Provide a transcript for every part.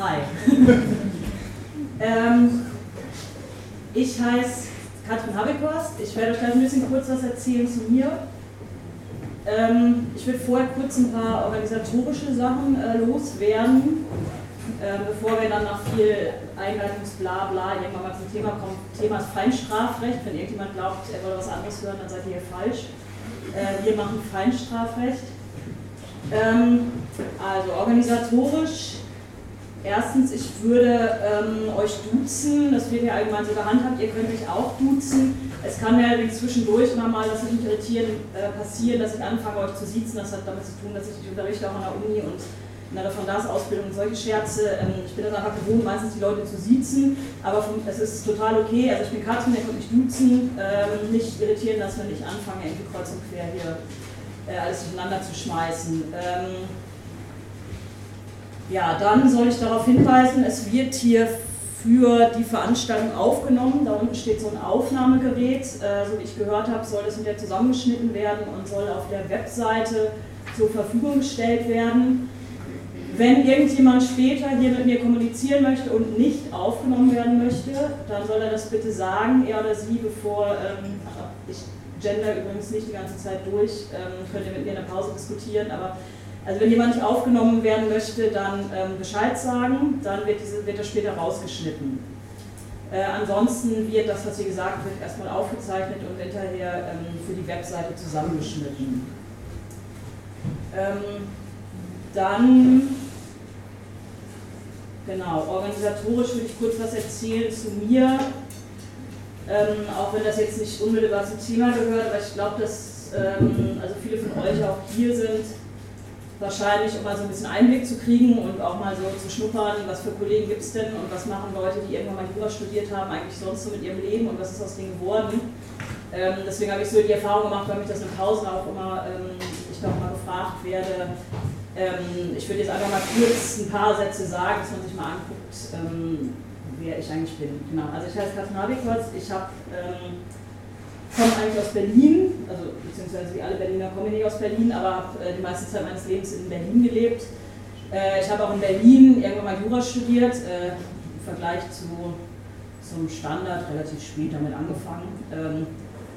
Hi. ähm, ich heiße Katrin Habekorst. Ich werde euch gleich ein bisschen kurz was erzählen zu mir. Ähm, ich will vorher kurz ein paar organisatorische Sachen äh, loswerden, äh, bevor wir dann nach viel Einleitungsblabla irgendwann mal zum Thema kommen. Thema ist Feinstrafrecht. Wenn irgendjemand glaubt, er wolle was anderes hören, dann seid ihr hier falsch. Äh, wir machen Feinstrafrecht. Ähm, also organisatorisch. Erstens, ich würde ähm, euch duzen, das wird ja allgemein so gehandhabt, ihr könnt mich auch duzen. Es kann mir allerdings zwischendurch immer mal, dass ich mich irritieren, äh, passieren, dass ich anfange, euch zu siezen. Das hat damit zu tun, dass ich, ich unterrichte auch an der Uni und in der Referendarsausbildung und solche Scherze. Ähm, ich bin das einfach gewohnt, meistens die Leute zu siezen, aber vom, es ist total okay. Also ich bin Katrin, der kommt mich duzen, ähm, nicht irritieren lassen, wenn ich anfange, irgendwie kreuz und quer hier äh, alles durcheinander zu schmeißen. Ähm, ja, dann soll ich darauf hinweisen, es wird hier für die Veranstaltung aufgenommen. Da unten steht so ein Aufnahmegerät. Äh, so wie ich gehört habe, soll das wieder zusammengeschnitten werden und soll auf der Webseite zur Verfügung gestellt werden. Wenn irgendjemand später hier mit mir kommunizieren möchte und nicht aufgenommen werden möchte, dann soll er das bitte sagen, er oder sie, bevor ähm, ich gender übrigens nicht die ganze Zeit durch, ähm, könnt ihr mit mir in der Pause diskutieren, aber also wenn jemand nicht aufgenommen werden möchte, dann ähm, Bescheid sagen, dann wird, diese, wird das später rausgeschnitten. Äh, ansonsten wird das, was hier gesagt wird, erstmal aufgezeichnet und hinterher ähm, für die Webseite zusammengeschnitten. Ähm, dann, genau, organisatorisch will ich kurz was erzählen zu mir. Ähm, auch wenn das jetzt nicht unmittelbar zum Thema gehört, aber ich glaube, dass ähm, also viele von euch auch hier sind, wahrscheinlich, um mal so ein bisschen Einblick zu kriegen und auch mal so zu schnuppern, was für Kollegen gibt es denn und was machen Leute, die irgendwann mal Jura studiert haben, eigentlich sonst so mit ihrem Leben und was ist aus denen geworden. Ähm, deswegen habe ich so die Erfahrung gemacht, weil mich das in Pausen auch immer, ähm, ich auch mal gefragt werde. Ähm, ich würde jetzt einfach mal kurz ein paar Sätze sagen, dass man sich mal anguckt, ähm, wer ich eigentlich bin. Genau. Also ich heiße Katrin Habikotz, ich habe ähm, komme eigentlich aus Berlin, also beziehungsweise wie alle Berliner komme ich nicht aus Berlin, aber habe äh, die meiste Zeit meines Lebens in Berlin gelebt. Äh, ich habe auch in Berlin irgendwann mal Jura studiert, äh, im Vergleich zu, zum Standard relativ spät damit angefangen. Ähm,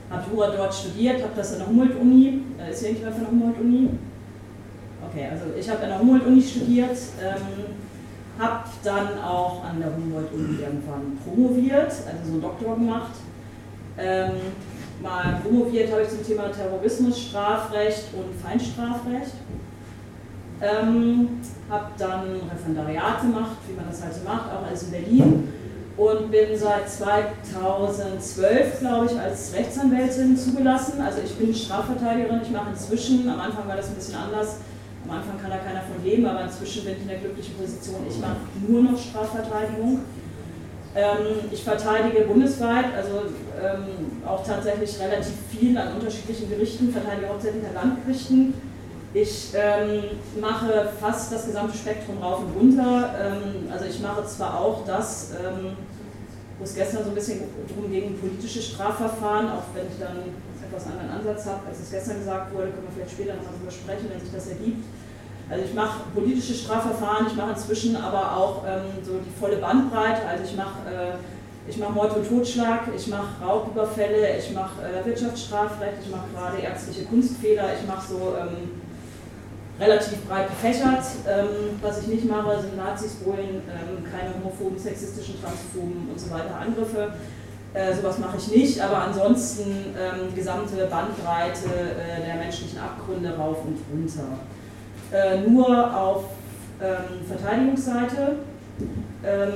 habe Jura dort studiert, habe das an der Humboldt-Uni, ist hier irgendjemand von der Humboldt-Uni? Okay, also ich habe an der Humboldt-Uni studiert, ähm, habe dann auch an der Humboldt-Uni irgendwann promoviert, also so einen Doktor gemacht. Mal promoviert habe ich zum Thema Terrorismus, Strafrecht und Feinstrafrecht. Ähm, habe dann Referendariat gemacht, wie man das halt so macht, auch alles in Berlin. Und bin seit 2012, glaube ich, als Rechtsanwältin zugelassen. Also ich bin Strafverteidigerin, ich mache inzwischen, am Anfang war das ein bisschen anders, am Anfang kann da keiner von leben, aber inzwischen bin ich in der glücklichen Position, ich mache nur noch Strafverteidigung. Ähm, ich verteidige bundesweit, also ähm, auch tatsächlich relativ viel an unterschiedlichen Gerichten, verteidige hauptsächlich an Landgerichten. Ich ähm, mache fast das gesamte Spektrum rauf und runter. also ich mache zwar auch das, wo es gestern so ein bisschen darum ging, politische Strafverfahren, auch wenn ich dann etwas anderen Ansatz habe, als es gestern gesagt wurde, können wir vielleicht später nochmal drüber sprechen, wenn sich das ergibt. Also ich mache politische Strafverfahren, ich mache inzwischen aber auch ähm, so die volle Bandbreite. Also ich mache äh, ich Mord und Totschlag, ich mache Raubüberfälle, ich mache äh, Wirtschaftsstrafrecht, ich mache gerade ärztliche Kunstfehler, ich mache so ähm, relativ breit gefächert. Ähm, was ich nicht mache, sind Nazis, Bullen, ähm, keine homophoben, sexistischen, transphoben und so weiter Angriffe. Äh, sowas mache ich nicht, aber ansonsten ähm, gesamte Bandbreite äh, der menschlichen Abgründe rauf und runter äh, nur auf ähm, Verteidigungsseite ähm,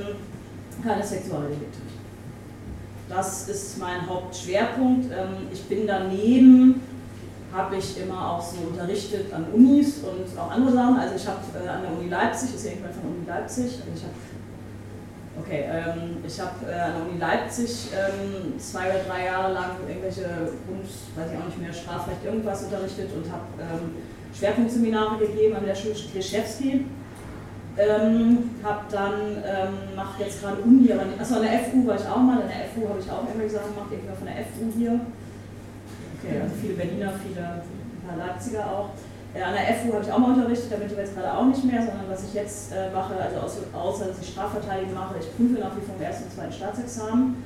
keine Sexualdelikte. Das ist mein Hauptschwerpunkt. Ähm, ich bin daneben, habe ich immer auch so unterrichtet an Unis und auch andere Sachen. Also ich habe äh, an der Uni Leipzig, ist ja irgendwann von Uni Leipzig, also ich habe Okay, ähm, ich habe äh, an der Uni Leipzig ähm, zwei oder drei Jahre lang irgendwelche Grund, weiß ich auch nicht mehr, Strafrecht irgendwas unterrichtet und habe ähm, Schwerpunktseminare gegeben an der Schule Klischewski. Ähm, habe dann, ähm, mache jetzt gerade Uni, aber nicht, achso, an der FU war ich auch mal, an der FU habe ich auch irgendwelche Sachen gemacht, irgendwann von der FU hier. Okay, also viele Berliner, viele ein paar Leipziger auch. Äh, an der FU habe ich auch mal unterrichtet, da bin ich jetzt gerade auch nicht mehr, sondern was ich jetzt äh, mache, also außer dass ich Strafverteidigung mache, ich prüfe nach wie vor im ersten und zweiten Staatsexamen.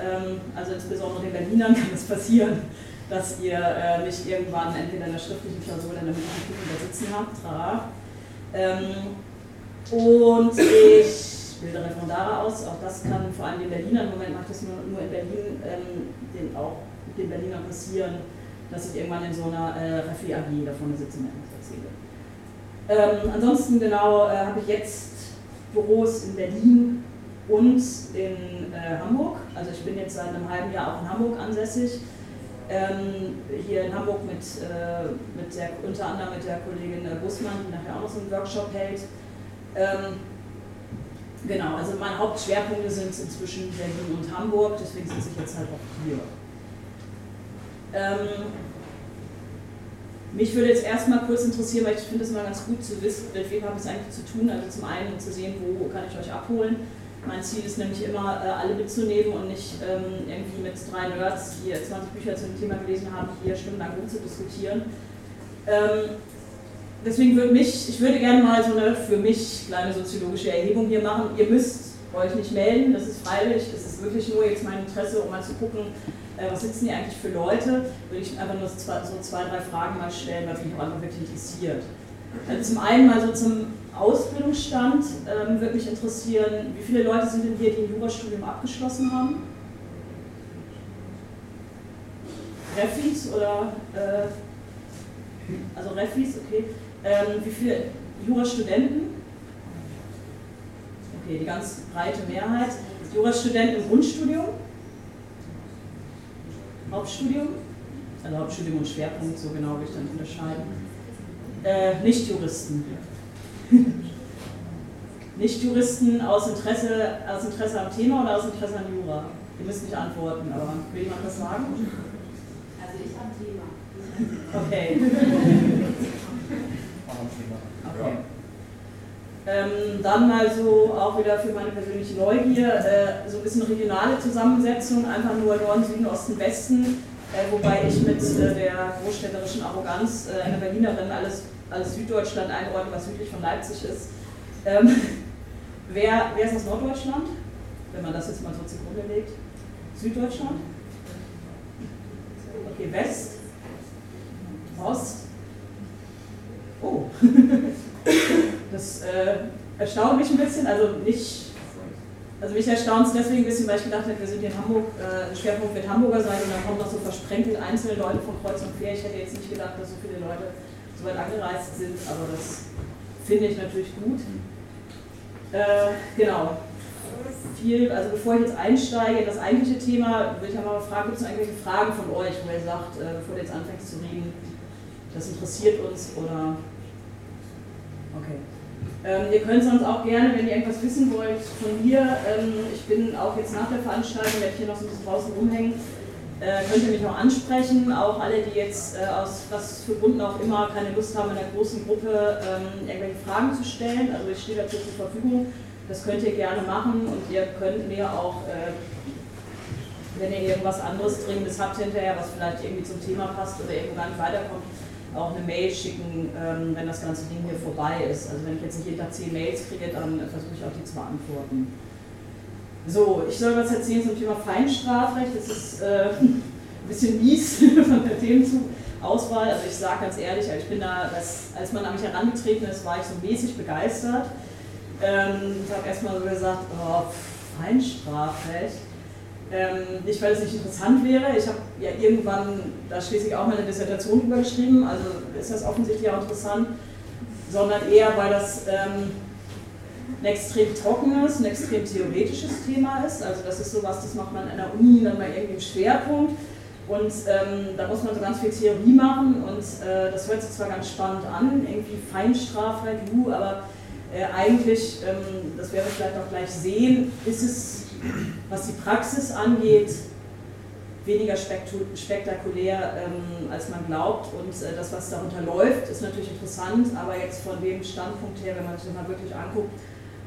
Ähm, also insbesondere den Berlinern kann es passieren, dass ihr äh, mich irgendwann entweder in der schriftlichen Klausur oder in der mündlichen Prüfung da sitzen habt. Ähm, und ich bilde Referendare aus, auch das kann vor allem den Berlinern, im Moment macht das nur, nur in Berlin, ähm, den, auch den Berlinern passieren, dass ich irgendwann in so einer äh, Refi AG davon sitze und etwas erzähle. Ähm, ansonsten genau äh, habe ich jetzt Büros in Berlin und in äh, Hamburg. Also ich bin jetzt seit einem halben Jahr auch in Hamburg ansässig. Ähm, hier in Hamburg mit, äh, mit der, unter anderem mit der Kollegin Bussmann, die nachher auch noch so einen Workshop hält. Ähm, genau, also meine Hauptschwerpunkte sind inzwischen Berlin und Hamburg, deswegen sitze ich jetzt halt auch hier. Ähm, mich würde jetzt erstmal kurz interessieren, weil ich finde es immer ganz gut zu wissen, mit wem habe ich es eigentlich zu tun. Also zum einen zu sehen, wo kann ich euch abholen. Mein Ziel ist nämlich immer, äh, alle mitzunehmen und nicht ähm, irgendwie mit drei Nerds, die 20 Bücher zu dem Thema gelesen haben, hier stundenlang rumzudiskutieren. Ähm, deswegen würde mich, ich würde gerne mal so eine für mich kleine soziologische Erhebung hier machen. Ihr müsst euch nicht melden, das ist freiwillig, das ist wirklich nur jetzt mein Interesse, um mal zu gucken, äh, was sitzen hier eigentlich für Leute, würde ich einfach nur so zwei, drei Fragen mal stellen, weil mich auch einfach wirklich interessiert. Also zum einen mal so zum Ausbildungsstand ähm, würde mich interessieren, wie viele Leute sind denn hier, die ein Jurastudium abgeschlossen haben? Refis oder, äh, also Refis, okay. Ähm, wie viele Jurastudenten? Okay, die ganz breite Mehrheit. Jurastudenten im Grundstudium? Hauptstudium, also Hauptstudium und Schwerpunkt, so genau will ich dann unterscheiden. Äh, Nichtjuristen. Nichtjuristen aus Interesse, aus Interesse am Thema oder aus Interesse an Jura? Ihr müsst nicht antworten, aber will jemand was sagen? Also ich am Thema. Okay. okay. Ähm, dann mal so auch wieder für meine persönliche Neugier, äh, so ein bisschen regionale Zusammensetzung, einfach nur Norden, Süden, Osten, Westen, äh, wobei ich mit äh, der großstädterischen Arroganz äh, einer Berlinerin alles, alles Süddeutschland einordne, was südlich von Leipzig ist. Ähm, wer, wer ist aus Norddeutschland? Wenn man das jetzt mal so zugrunde legt. Süddeutschland? Okay, West? Ost? Oh. Das äh, erstaunt mich ein bisschen, also nicht, also mich erstaunt es deswegen ein bisschen, weil ich gedacht habe, wir sind hier in Hamburg, äh, Schwerpunkt wird Hamburger sein und dann kommen noch so versprenkelt einzelne Leute von Kreuz und Quer. Ich hätte jetzt nicht gedacht, dass so viele Leute so weit angereist sind, aber das finde ich natürlich gut. Äh, genau. Viel, also bevor ich jetzt einsteige in das eigentliche Thema, würde ich einmal fragen, gibt es irgendwelche Fragen von euch, wo ihr sagt, äh, bevor du jetzt anfängst zu reden, das interessiert uns oder okay. Ähm, ihr könnt sonst auch gerne, wenn ihr irgendwas wissen wollt, von mir, ähm, ich bin auch jetzt nach der Veranstaltung, werde hier noch so ein bisschen draußen rumhängen, äh, könnt ihr mich auch ansprechen. Auch alle, die jetzt äh, aus was für Gründen auch immer keine Lust haben, in einer großen Gruppe ähm, irgendwelche Fragen zu stellen. Also ich stehe dazu zur Verfügung. Das könnt ihr gerne machen und ihr könnt mir auch, äh, wenn ihr irgendwas anderes Dringendes habt hinterher, was vielleicht irgendwie zum Thema passt oder irgendwo gar nicht weiterkommt, auch eine Mail schicken, ähm, wenn das ganze Ding hier vorbei ist. Also wenn ich jetzt nicht jeden Tag zehn Mails kriege, dann versuche ich auch die zu beantworten. So, ich soll was erzählen zum Thema Feinstrafrecht. Das ist äh, ein bisschen mies von der Themenauswahl. Also ich sage ganz ehrlich, ich bin da, das, als man an mich herangetreten ist, war ich so mäßig begeistert. Ähm, ich habe erstmal so gesagt, oh, Feinstrafrecht ähm, nicht, weil es nicht interessant wäre. Ich habe ja irgendwann da schließlich auch meine Dissertation drüber geschrieben, also ist das offensichtlich auch interessant, sondern eher, weil das ähm, ein extrem trockenes, ein extrem theoretisches Thema ist. Also das ist sowas, das macht man an der Uni dann mal irgendwie im Schwerpunkt. Und ähm, da muss man so ganz viel Theorie machen und äh, das hört sich zwar ganz spannend an, irgendwie Feinstrafrecht, uh, aber äh, eigentlich, ähm, das werden wir vielleicht auch gleich sehen, ist es was die Praxis angeht, weniger spektakulär, ähm, als man glaubt. Und äh, das, was darunter läuft, ist natürlich interessant, aber jetzt von dem Standpunkt her, wenn man sich das mal wirklich anguckt,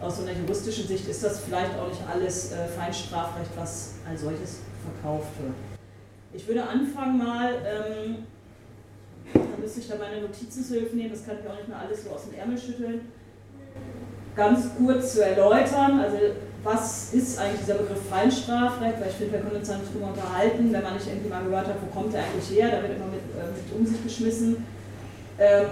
aus so einer juristischen Sicht ist das vielleicht auch nicht alles äh, Feinstrafrecht, was als solches verkauft wird. Ich würde anfangen mal, ähm, müsste ich da meine Notizen zu Hilfe nehmen, das kann ich auch nicht mehr alles so aus dem Ärmel schütteln. Ganz kurz zu erläutern, also was ist eigentlich dieser Begriff Feinstrafrecht, weil ich finde, wir können uns da nicht drüber unterhalten, wenn man nicht irgendwie mal gehört hat, wo kommt der eigentlich her, da wird immer mit, äh, mit um sich geschmissen. Ähm,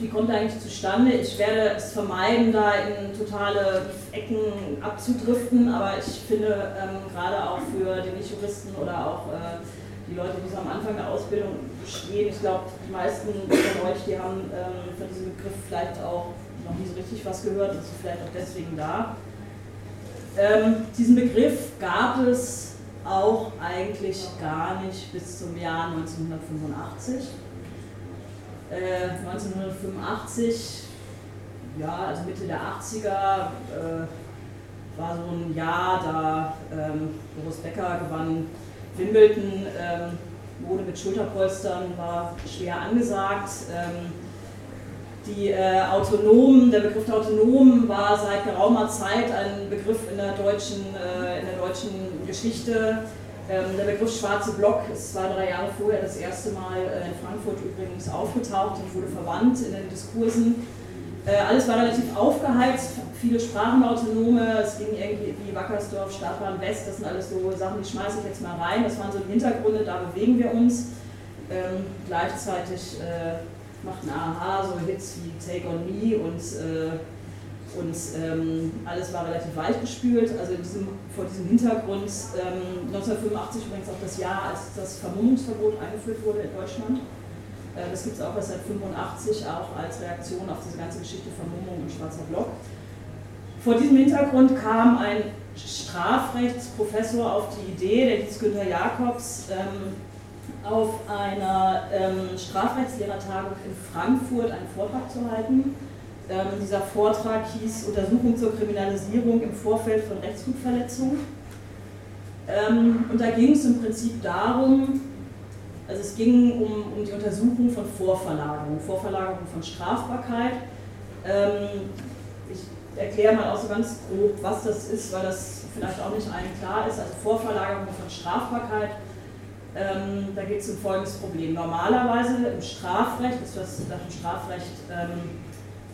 wie kommt er eigentlich zustande? Ich werde es vermeiden, da in totale Ecken abzudriften, aber ich finde ähm, gerade auch für die Nicht-Juristen oder auch äh, die Leute, die so am Anfang der Ausbildung stehen, ich glaube, die meisten von euch, die haben ähm, von diesem Begriff vielleicht auch noch nie so richtig was gehört und sind vielleicht auch deswegen da. Ähm, diesen Begriff gab es auch eigentlich gar nicht bis zum Jahr 1985 1985, äh, ja, also Mitte der 80er, äh, war so ein Jahr, da ähm, Boris Becker gewann Wimbledon, ähm, Mode mit Schulterpolstern war schwer angesagt. Ähm, die äh, Autonomen, der Begriff der Autonomen war seit geraumer Zeit ein Begriff in der deutschen, äh, in der deutschen Geschichte der Begriff schwarze Block ist zwei, drei Jahre vorher das erste Mal äh, in Frankfurt übrigens aufgetaucht und wurde verwandt in den Diskursen. Äh, alles war relativ aufgeheizt, viele Sprachenautonome, es ging irgendwie wie Wackersdorf, Stadtbahn West, das sind alles so Sachen, die schmeiße ich jetzt mal rein. Das waren so die Hintergründe, da bewegen wir uns. Ähm, gleichzeitig äh, macht ein AHA so Hits wie Take on Me und äh, und ähm, alles war relativ weichgespült. Also diesem, vor diesem Hintergrund ähm, 1985 übrigens auch das Jahr, als das Vermummungsverbot eingeführt wurde in Deutschland. Äh, das gibt es auch erst seit 1985, auch als Reaktion auf diese ganze Geschichte Vermummung und schwarzer Block. Vor diesem Hintergrund kam ein Strafrechtsprofessor auf die Idee, der hieß Günther Jakobs, ähm, auf einer ähm, Strafrechtslehrertagung in Frankfurt einen Vortrag zu halten ähm, dieser Vortrag hieß Untersuchung zur Kriminalisierung im Vorfeld von Rechtsgutverletzungen. Ähm, und da ging es im Prinzip darum, also es ging um, um die Untersuchung von Vorverlagerung, Vorverlagerung von Strafbarkeit. Ähm, ich erkläre mal auch so ganz grob, was das ist, weil das vielleicht auch nicht allen klar ist. Also Vorverlagerung von Strafbarkeit, ähm, da geht es um folgendes Problem. Normalerweise im Strafrecht, das was nach dem Strafrecht ähm,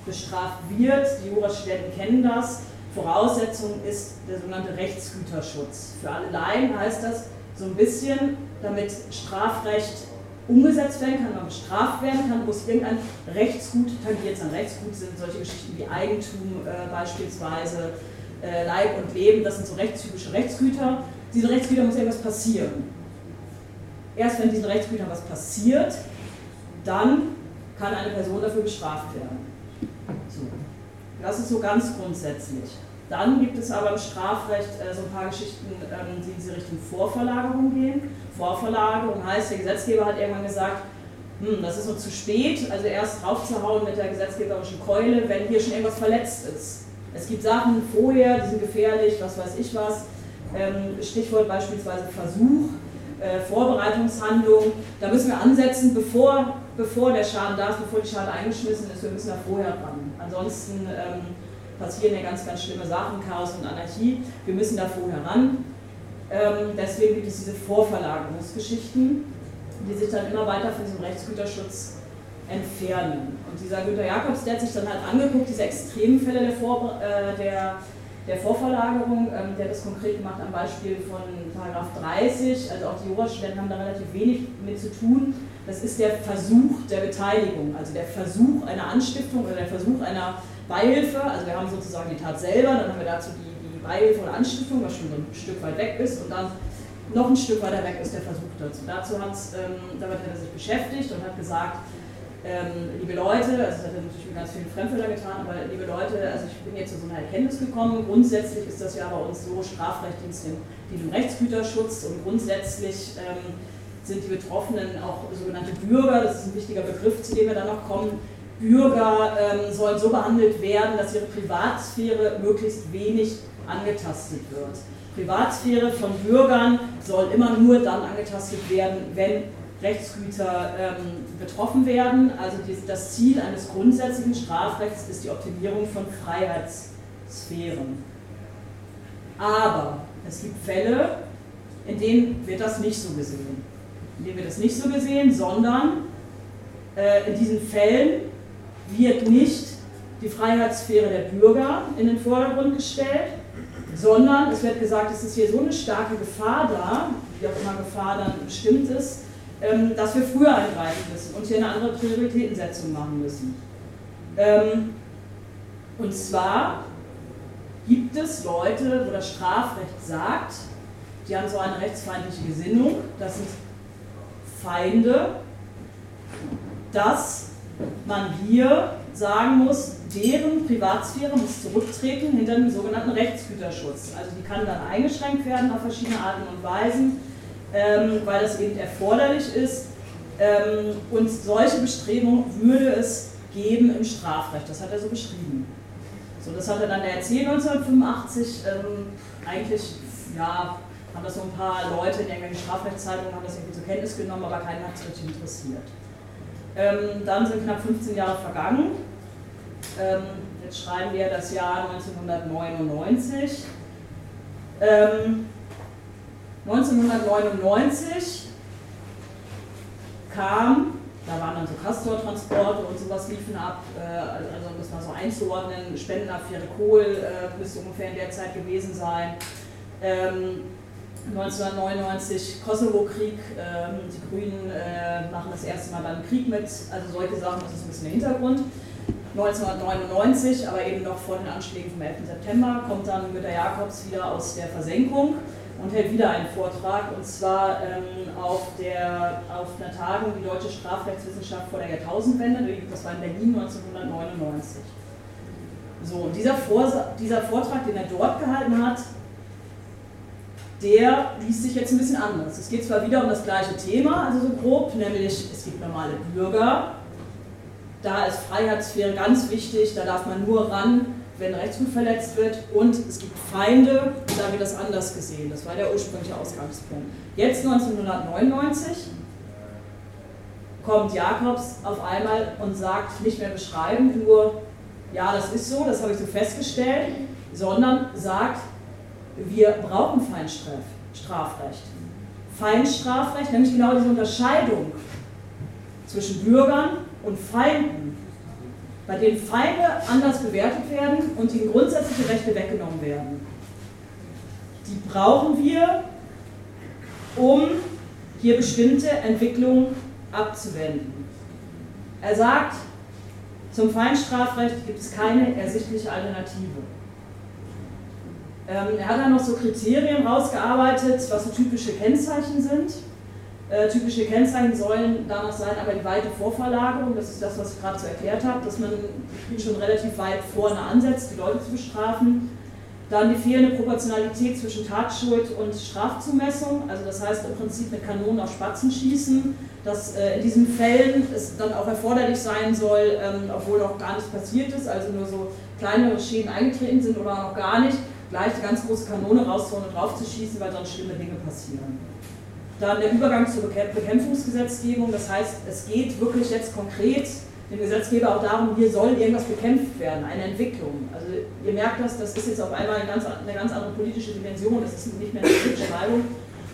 bestraft wird. Die Jurastudenten kennen das. Voraussetzung ist der sogenannte Rechtsgüterschutz. Für alle Laien heißt das so ein bisschen, damit Strafrecht umgesetzt werden kann, man bestraft werden kann, muss irgendein Rechtsgut tangiert sein. Rechtsgut sind solche Geschichten wie Eigentum äh, beispielsweise, äh, Leib und Leben, das sind so rechtstypische Rechtsgüter. Diese Rechtsgüter muss irgendwas passieren. Erst wenn diesen Rechtsgütern was passiert, dann kann eine Person dafür bestraft werden. So. Das ist so ganz grundsätzlich. Dann gibt es aber im Strafrecht äh, so ein paar Geschichten, ähm, die in diese Richtung Vorverlagerung gehen. Vorverlagerung heißt, der Gesetzgeber hat irgendwann gesagt, hm, das ist noch zu spät, also erst draufzuhauen mit der gesetzgeberischen Keule, wenn hier schon irgendwas verletzt ist. Es gibt Sachen vorher, die sind gefährlich, was weiß ich was. Ähm, Stichwort beispielsweise Versuch, äh, Vorbereitungshandlung. Da müssen wir ansetzen, bevor bevor der Schaden da ist, bevor die Schade eingeschmissen ist, wir müssen da vorher dran. Ansonsten ähm, passieren ja ganz, ganz schlimme Sachen, Chaos und Anarchie. Wir müssen da vorher ran. Ähm, deswegen gibt es diese Vorverlagerungsgeschichten, die sich dann immer weiter von diesem Rechtsgüterschutz entfernen. Und dieser Günter Jakobs, der hat sich dann halt angeguckt, diese extremen Fälle der, Vor äh, der, der Vorverlagerung, ähm, der hat das konkret gemacht am Beispiel von Paragraph 30, also auch die Jurastudenten haben da relativ wenig mit zu tun, das ist der Versuch der Beteiligung, also der Versuch einer Anstiftung oder der Versuch einer Beihilfe. Also wir haben sozusagen die Tat selber, dann haben wir dazu die, die Beihilfe oder Anstiftung, was schon so ein Stück weit weg ist, und dann noch ein Stück weiter weg ist der Versuch dazu. Dazu hat's, ähm, damit hat er sich beschäftigt und hat gesagt, ähm, liebe Leute, also das hat er natürlich mit ganz vielen Fremdwörtern getan, aber liebe Leute, also ich bin jetzt zu so einer Erkenntnis gekommen, grundsätzlich ist das ja bei uns so, Strafrecht dient dem Rechtsgüterschutz und grundsätzlich ähm, sind die Betroffenen auch sogenannte Bürger, das ist ein wichtiger Begriff, zu dem wir dann noch kommen. Bürger ähm, sollen so behandelt werden, dass ihre Privatsphäre möglichst wenig angetastet wird. Privatsphäre von Bürgern soll immer nur dann angetastet werden, wenn Rechtsgüter ähm, betroffen werden. Also die, das Ziel eines grundsätzlichen Strafrechts ist die Optimierung von Freiheitssphären. Aber es gibt Fälle, in denen wird das nicht so gesehen in dem wir das nicht so gesehen, sondern äh, in diesen Fällen wird nicht die Freiheitssphäre der Bürger in den Vordergrund gestellt, sondern es wird gesagt, es ist hier so eine starke Gefahr da, wie auch immer Gefahr dann bestimmt ist, ähm, dass wir früher eingreifen müssen und hier eine andere Prioritätensetzung machen müssen. Ähm, und zwar gibt es Leute, wo das Strafrecht sagt, die haben so eine rechtsfeindliche Gesinnung, das sind Feinde, dass man hier sagen muss, deren Privatsphäre muss zurücktreten hinter dem sogenannten Rechtsgüterschutz. Also die kann dann eingeschränkt werden auf verschiedene Arten und Weisen, ähm, weil das eben erforderlich ist. Ähm, und solche Bestrebungen würde es geben im Strafrecht. Das hat er so beschrieben. So, das hat er dann erzählt 1985. Ähm, eigentlich, ja, haben das so ein paar Leute in irgendwelchen Strafrechtszeitungen haben das irgendwie zur Kenntnis genommen, aber keiner hat es richtig interessiert. Ähm, dann sind knapp 15 Jahre vergangen. Ähm, jetzt schreiben wir das Jahr 1999. Ähm, 1999 kam, da waren dann so Castor-Transporte und sowas liefen ab, äh, also um das mal so einzuordnen, Spendenaffäre Kohl äh, müsste ungefähr in der Zeit gewesen sein. Ähm, 1999 Kosovo-Krieg, ähm, die Grünen äh, machen das erste Mal beim Krieg mit, also solche Sachen, das ist ein bisschen der Hintergrund. 1999, aber eben noch vor den Anschlägen vom 11. September, kommt dann Günter Jakobs wieder aus der Versenkung und hält wieder einen Vortrag, und zwar ähm, auf, der, auf einer Tagung die deutsche Strafrechtswissenschaft vor der Jahrtausendwende, das war in Berlin 1999. So, und dieser, dieser Vortrag, den er dort gehalten hat, der liest sich jetzt ein bisschen anders. Es geht zwar wieder um das gleiche Thema, also so grob, nämlich es gibt normale Bürger, da ist Freiheitssphäre ganz wichtig, da darf man nur ran, wenn Rechtsgut verletzt wird und es gibt Feinde, da wird das anders gesehen. Das war der ursprüngliche Ausgangspunkt. Jetzt 1999 kommt Jakobs auf einmal und sagt, nicht mehr beschreiben, nur, ja, das ist so, das habe ich so festgestellt, sondern sagt, wir brauchen Feinstrafrecht. Feinstrafrecht, nämlich genau diese Unterscheidung zwischen Bürgern und Feinden, bei denen Feinde anders bewertet werden und ihnen grundsätzliche Rechte weggenommen werden. Die brauchen wir, um hier bestimmte Entwicklungen abzuwenden. Er sagt, zum Feinstrafrecht gibt es keine ersichtliche Alternative. Ähm, er hat dann noch so Kriterien rausgearbeitet, was so typische Kennzeichen sind. Äh, typische Kennzeichen sollen damals sein, aber die weite Vorverlagerung, das ist das, was ich gerade so erklärt habe, dass man schon relativ weit vorne ansetzt, die Leute zu bestrafen. Dann die fehlende Proportionalität zwischen Tatschuld und Strafzumessung, also das heißt im Prinzip mit Kanonen auf Spatzen schießen, dass äh, in diesen Fällen es dann auch erforderlich sein soll, ähm, obwohl noch gar nichts passiert ist, also nur so kleinere Schäden eingetreten sind oder noch gar nicht, gleich die ganz große Kanone rauszuholen und drauf zu schießen, weil sonst schlimme Dinge passieren. Dann der Übergang zur Bekämpfungsgesetzgebung, das heißt, es geht wirklich jetzt konkret dem Gesetzgeber auch darum, hier soll irgendwas bekämpft werden, eine Entwicklung. Also ihr merkt das, das ist jetzt auf einmal eine ganz, eine ganz andere politische Dimension, das ist nicht mehr eine Beschreibung.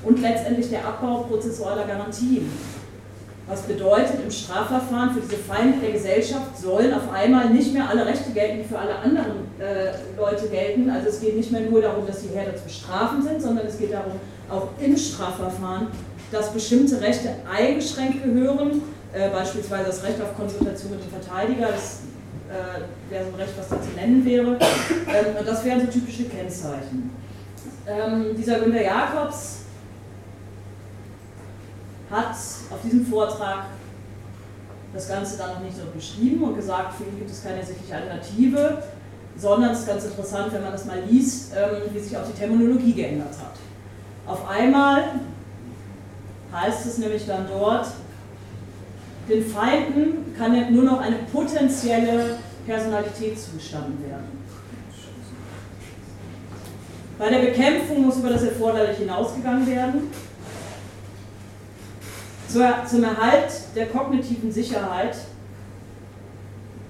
Und letztendlich der Abbau prozessualer Garantien. Was bedeutet, im Strafverfahren für diese Feinde der Gesellschaft sollen auf einmal nicht mehr alle Rechte gelten, die für alle anderen äh, Leute gelten. Also es geht nicht mehr nur darum, dass die Härte zu bestrafen sind, sondern es geht darum, auch im Strafverfahren, dass bestimmte Rechte eingeschränkt gehören, äh, beispielsweise das Recht auf Konsultation mit dem Verteidiger, das äh, wäre so ein Recht, was da zu nennen wäre. Ähm, und das wären so typische Kennzeichen. Ähm, dieser Günter Jakobs hat auf diesem Vortrag das Ganze dann noch nicht so beschrieben und gesagt, für ihn gibt es keine ersichtliche Alternative, sondern es ist ganz interessant, wenn man das mal liest, ähm, wie sich auch die Terminologie geändert hat. Auf einmal heißt es nämlich dann dort, den Feinden kann nur noch eine potenzielle Personalität zugestanden werden. Bei der Bekämpfung muss über das Erforderliche hinausgegangen werden zum Erhalt der kognitiven Sicherheit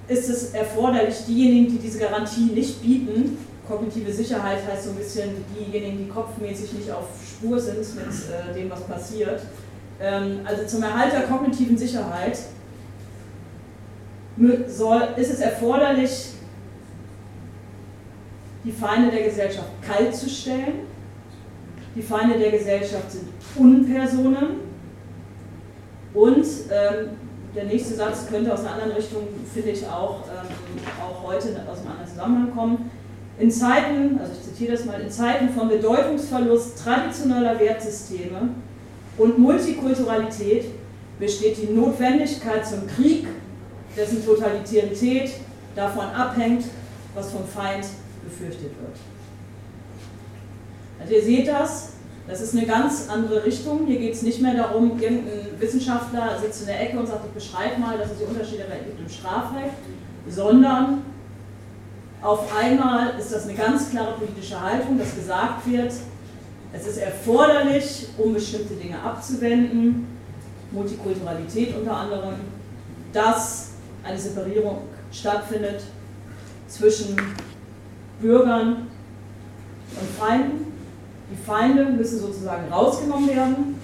ist es erforderlich, diejenigen, die diese Garantie nicht bieten, kognitive Sicherheit heißt so ein bisschen diejenigen, die kopfmäßig nicht auf Spur sind mit äh, dem, was passiert. Ähm, also zum Erhalt der kognitiven Sicherheit soll, ist es erforderlich, die Feinde der Gesellschaft kalt zu stellen. Die Feinde der Gesellschaft sind Unpersonen. Und ähm, der nächste Satz könnte aus einer anderen Richtung, finde ich, auch, ähm, auch heute aus einem anderen Zusammenhang kommen. In Zeiten, also ich zitiere das mal, in Zeiten von Bedeutungsverlust traditioneller Wertsysteme und Multikulturalität besteht die Notwendigkeit zum Krieg, dessen Totalität davon abhängt, was vom Feind befürchtet wird. Also ihr seht das, das ist eine ganz andere Richtung. Hier geht es nicht mehr darum, irgendein Wissenschaftler sitzt in der Ecke und sagt, ich beschreibe mal, dass es die Unterschiede gibt im Strafrecht, sondern auf einmal ist das eine ganz klare politische Haltung, dass gesagt wird, es ist erforderlich, um bestimmte Dinge abzuwenden, Multikulturalität unter anderem, dass eine Separierung stattfindet zwischen Bürgern und Feinden. Die Feinde müssen sozusagen rausgenommen werden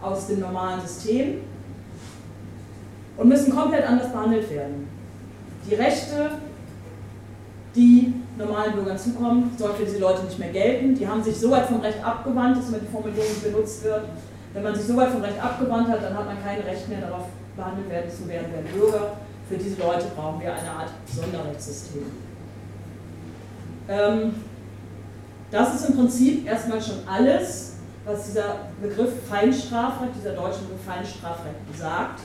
aus dem normalen System und müssen komplett anders behandelt werden. Die Rechte, die normalen Bürgern zukommen, sollen für diese Leute nicht mehr gelten. Die haben sich so weit vom Recht abgewandt, dass immer die Formulierung benutzt wird. Wenn man sich so weit vom Recht abgewandt hat, dann hat man kein Recht mehr darauf, behandelt werden zu werden wie Bürger. Für diese Leute brauchen wir eine Art Sonderrechtssystem. Ähm, das ist im Prinzip erstmal schon alles, was dieser Begriff Feinstrafrecht, dieser deutsche Begriff Feinstrafrecht sagt,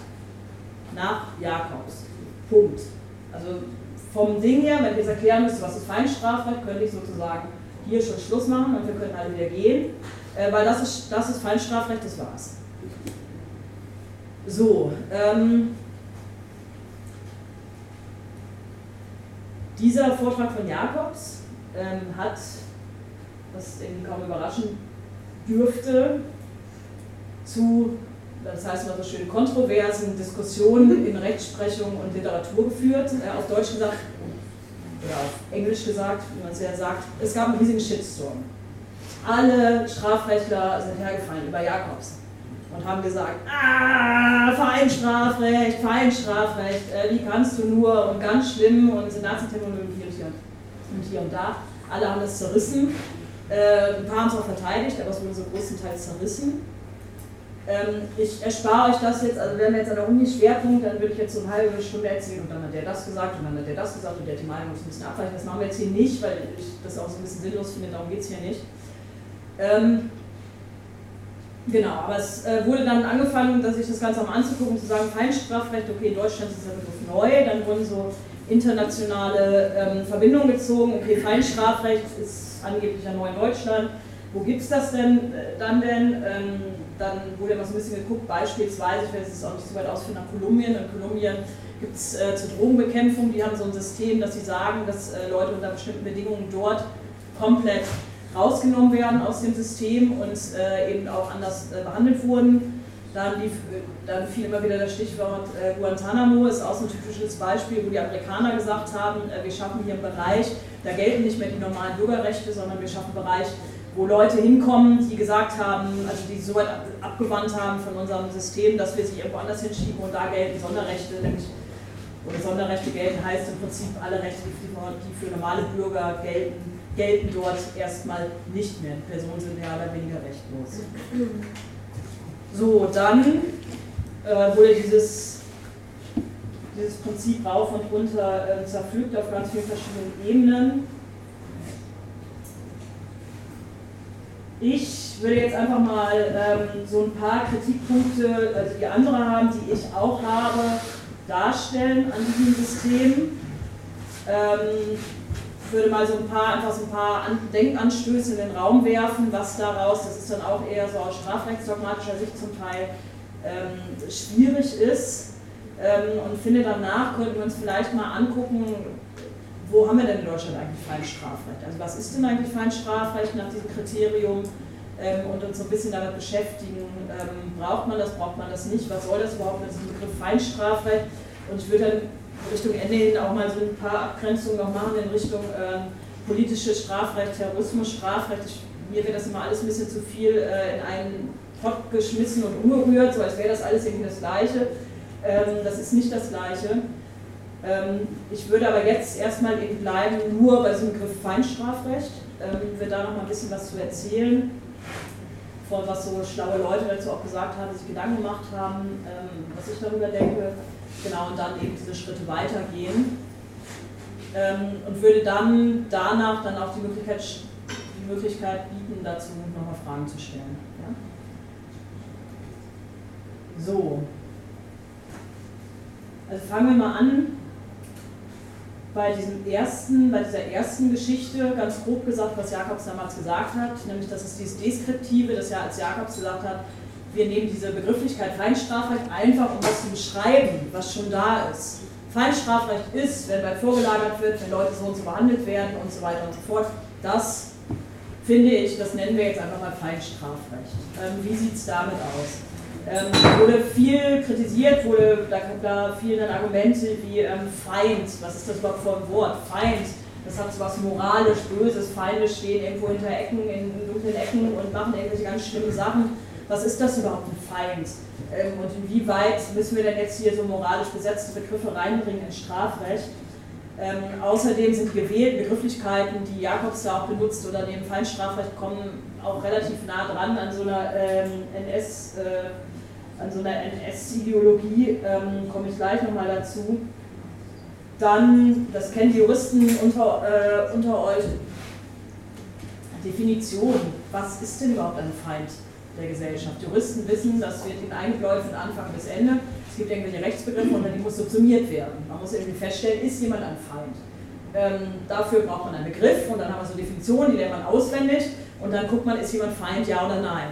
nach Jakobs. Punkt. Also vom Ding her, wenn ich jetzt erklären müsste, was ist Feinstrafrecht, könnte ich sozusagen hier schon Schluss machen und wir können alle wieder gehen, äh, weil das ist, das ist Feinstrafrecht, das war's. So, ähm, dieser Vortrag von Jakobs ähm, hat, was irgendwie kaum überraschen dürfte, zu, das heißt mal so schön, kontroversen Diskussionen in Rechtsprechung und Literatur geführt. Äh, auf Deutsch gesagt, oder auf Englisch gesagt, wie man es ja sagt, es gab einen riesigen Shitstorm. Alle Strafrechtler sind hergefallen über Jakobs und haben gesagt, ah, Feinstrafrecht, Feinstrafrecht, äh, wie kannst du nur und ganz schlimm und Nazi-Terminologie und hier und da. Alle haben das zerrissen. Äh, ein paar haben es auch verteidigt, aber es wurde so größtenteils zerrissen. Ähm, ich erspare euch das jetzt, also wenn wir jetzt an der Uni Schwerpunkt, dann würde ich jetzt so eine halbe Stunde erzählen und dann hat der das gesagt und dann hat der das gesagt und der hat die Meinung ein bisschen abweichen. Das machen wir jetzt hier nicht, weil ich das auch so ein bisschen sinnlos finde, darum geht es hier nicht. Ähm, Genau, aber es äh, wurde dann angefangen, dass ich das Ganze mal anzugucken, zu sagen, Feinstrafrecht, okay, in Deutschland ist der Begriff neu, dann wurden so internationale ähm, Verbindungen gezogen, okay, Feinstrafrecht ist angeblich ja neu in Deutschland, wo gibt es das denn äh, dann denn? Ähm, dann wurde immer so ein bisschen geguckt, beispielsweise, ich werde es auch nicht so weit ausführen, nach Kolumbien. In Kolumbien gibt es äh, zur Drogenbekämpfung, die haben so ein System, dass sie sagen, dass äh, Leute unter bestimmten Bedingungen dort komplett rausgenommen werden aus dem System und äh, eben auch anders äh, behandelt wurden. Dann, lief, dann, fiel immer wieder das Stichwort äh, Guantanamo, ist auch so ein typisches Beispiel, wo die Amerikaner gesagt haben, äh, wir schaffen hier einen Bereich, da gelten nicht mehr die normalen Bürgerrechte, sondern wir schaffen einen Bereich, wo Leute hinkommen, die gesagt haben, also die so weit abgewandt haben von unserem System, dass wir sich irgendwo anders hinschieben und da gelten Sonderrechte, nämlich oder Sonderrechte gelten heißt im Prinzip alle Rechte, die für normale Bürger gelten, gelten dort erstmal nicht mehr. Die Personen sind mehr oder weniger rechtlos. So, dann äh, wurde dieses, dieses Prinzip rauf und runter äh, zerpflückt auf ganz vielen verschiedenen Ebenen. Ich würde jetzt einfach mal ähm, so ein paar Kritikpunkte, also die andere haben, die ich auch habe, darstellen an diesem System. Ähm, würde mal so ein paar, einfach so ein paar Denkanstöße in den Raum werfen, was daraus, das ist dann auch eher so aus strafrechtsdogmatischer Sicht zum Teil ähm, schwierig ist. Ähm, und finde danach könnten wir uns vielleicht mal angucken, wo haben wir denn in Deutschland eigentlich Feinstrafrecht? Also was ist denn eigentlich Feinstrafrecht nach diesem Kriterium? Ähm, und uns so ein bisschen damit beschäftigen, ähm, braucht man das, braucht man das nicht, was soll das überhaupt mit diesem Begriff Feinstrafrecht? Und ich würde dann Richtung Ende hin auch mal so ein paar Abgrenzungen noch machen in Richtung äh, politisches Strafrecht, Terrorismus, Strafrecht. Ich, mir wird das immer alles ein bisschen zu viel äh, in einen Pott geschmissen und umgerührt, so als wäre das alles irgendwie das Gleiche. Ähm, das ist nicht das Gleiche. Ähm, ich würde aber jetzt erstmal eben bleiben nur bei diesem Begriff Feinstrafrecht. Ähm, will da noch mal ein bisschen was zu erzählen, von was so schlaue Leute dazu auch gesagt haben, sich Gedanken gemacht haben, ähm, was ich darüber denke. Genau, und dann eben diese Schritte weitergehen. Ähm, und würde dann danach dann auch die Möglichkeit, die Möglichkeit bieten, dazu nochmal Fragen zu stellen. Ja? So. Also fangen wir mal an bei, diesem ersten, bei dieser ersten Geschichte, ganz grob gesagt, was Jakobs damals gesagt hat, nämlich dass es dieses Deskriptive, das ja als Jakobs gesagt hat, wir nehmen diese Begrifflichkeit Feinstrafrecht einfach, um das zu beschreiben, was schon da ist. Feinstrafrecht ist, wenn weit vorgelagert wird, wenn Leute so und so behandelt werden und so weiter und so fort. Das finde ich, das nennen wir jetzt einfach mal Feinstrafrecht. Ähm, wie sieht es damit aus? Ähm, wurde viel kritisiert, wurde, da, da fielen dann Argumente wie ähm, Feind, was ist das überhaupt für ein Wort? Feind, das hat so was moralisch Böses, Feinde stehen irgendwo hinter Ecken, in dunklen Ecken und machen irgendwelche ganz schlimmen Sachen. Was ist das überhaupt ein Feind? Ähm, und inwieweit müssen wir denn jetzt hier so moralisch besetzte Begriffe reinbringen ins Strafrecht? Ähm, außerdem sind die gewählten Begrifflichkeiten, die Jakobs da auch benutzt oder dem Feinstrafrecht kommen, auch relativ nah dran an so einer ähm, NS- äh, an so einer NS-Ideologie, ähm, komme ich gleich nochmal dazu. Dann, das kennen die Juristen unter, äh, unter euch, Definition. Was ist denn überhaupt ein Feind der Gesellschaft? Juristen wissen, das wird in eingeläuft von Anfang bis Ende. Es gibt irgendwelche Rechtsbegriffe und die muss subsumiert werden. Man muss irgendwie feststellen, ist jemand ein Feind? Ähm, dafür braucht man einen Begriff und dann haben wir so Definitionen, die lernt man auswendig und dann guckt man, ist jemand Feind, ja oder nein.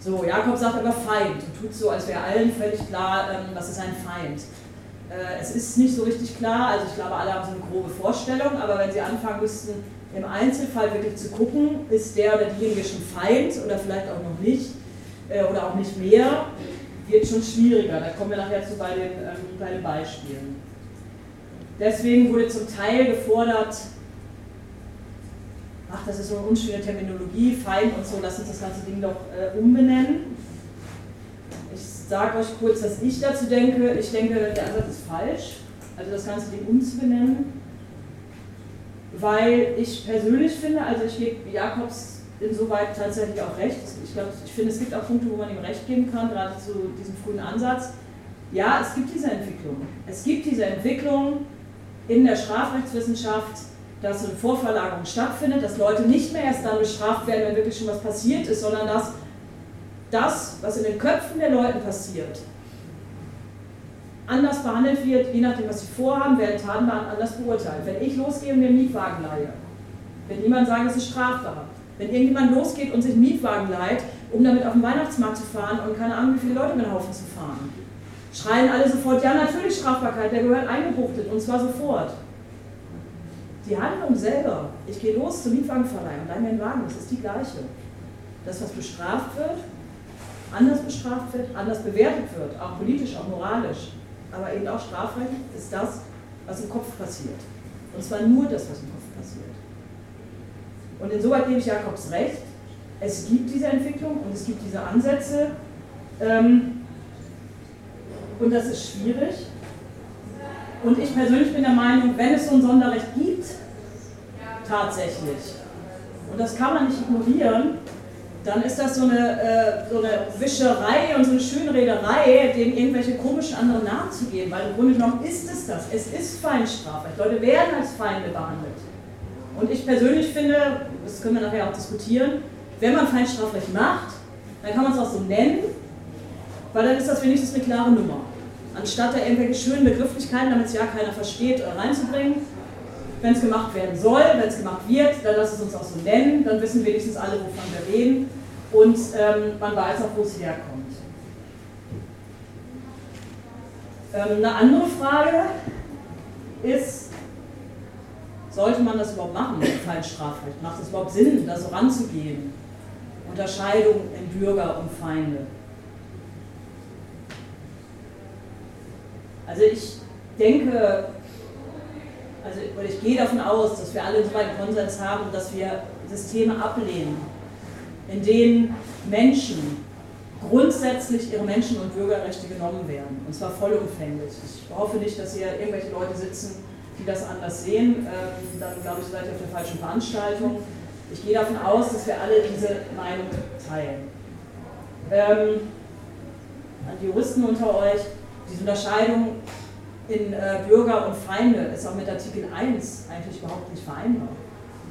So, Jakob sagt aber Feind und tut so, als wäre allen völlig klar, ähm, was ist ein Feind. Äh, es ist nicht so richtig klar, also ich glaube, alle haben so eine grobe Vorstellung, aber wenn sie anfangen müssten, im Einzelfall wirklich zu gucken, ist der oder diejenige schon Feind oder vielleicht auch noch nicht äh, oder auch nicht mehr, wird schon schwieriger. Da kommen wir nachher zu bei den, ähm, bei den Beispielen. Deswegen wurde zum Teil gefordert, ach, das ist so eine unschöne Terminologie, Feind und so, lass uns das ganze Ding doch äh, umbenennen. Ich sage euch kurz, was ich dazu denke. Ich denke, der Ansatz ist falsch, also das ganze Ding umzubenennen, weil ich persönlich finde, also ich gebe Jakobs insoweit tatsächlich auch recht. Ich glaube, ich finde, es gibt auch Punkte, wo man ihm recht geben kann, gerade zu diesem frühen Ansatz. Ja, es gibt diese Entwicklung. Es gibt diese Entwicklung in der Strafrechtswissenschaft, dass eine Vorverlagerung stattfindet, dass Leute nicht mehr erst dann bestraft werden, wenn wirklich schon was passiert ist, sondern dass das, was in den Köpfen der Leute passiert, anders behandelt wird, je nachdem, was sie vorhaben, werden Taten anders beurteilt. Wenn ich losgehe und mir einen Mietwagen leihe, wird niemand sagen, es ist strafbar. Wenn irgendjemand losgeht und sich einen Mietwagen leiht, um damit auf den Weihnachtsmarkt zu fahren und keine Ahnung, wie viele Leute mit dem Haufen zu fahren, schreien alle sofort, ja natürlich Strafbarkeit, der gehört eingebuchtet und zwar sofort. Die Handlung selber, ich gehe los zum Mietwagenverleih und leih mir einen Wagen, das ist die gleiche. Das, was bestraft wird, anders bestraft wird, anders bewertet wird, auch politisch, auch moralisch, aber eben auch Strafrecht, ist das, was im Kopf passiert. Und zwar nur das, was im Kopf passiert. Und insoweit gebe ich Jakobs recht, es gibt diese Entwicklung und es gibt diese Ansätze. Ähm, und das ist schwierig. Und ich persönlich bin der Meinung, wenn es so ein Sonderrecht gibt, tatsächlich, und das kann man nicht ignorieren, dann ist das so eine, äh, so eine Wischerei und so eine Schönrederei, dem irgendwelche komischen anderen Namen zu geben, weil im Grunde genommen ist es das. Es ist Feindstrafrecht. Leute werden als Feinde behandelt. Und ich persönlich finde, das können wir nachher auch diskutieren, wenn man Feindstrafrecht macht, dann kann man es auch so nennen, weil dann ist das wenigstens eine klare Nummer anstatt da irgendwelche schönen Begrifflichkeiten, damit es ja keiner versteht, reinzubringen. Wenn es gemacht werden soll, wenn es gemacht wird, dann lass es uns auch so nennen, dann wissen wenigstens alle, wovon wir reden und ähm, man weiß auch, wo es herkommt. Ähm, eine andere Frage ist, sollte man das überhaupt machen mit Feindstrafrecht? Macht es überhaupt Sinn, da so ranzugehen? Unterscheidung in Bürger und Feinde. Also ich denke, also ich gehe davon aus, dass wir alle so einen Konsens haben, dass wir Systeme ablehnen, in denen Menschen grundsätzlich ihre Menschen- und Bürgerrechte genommen werden. Und zwar vollumfänglich. Ich hoffe nicht, dass hier irgendwelche Leute sitzen, die das anders sehen. Ähm, dann glaube ich, seid ihr auf der falschen Veranstaltung. Ich gehe davon aus, dass wir alle diese Meinung teilen. Ähm, an die Juristen unter euch, diese Unterscheidung in äh, Bürger und Feinde ist auch mit Artikel 1 eigentlich überhaupt nicht vereinbar.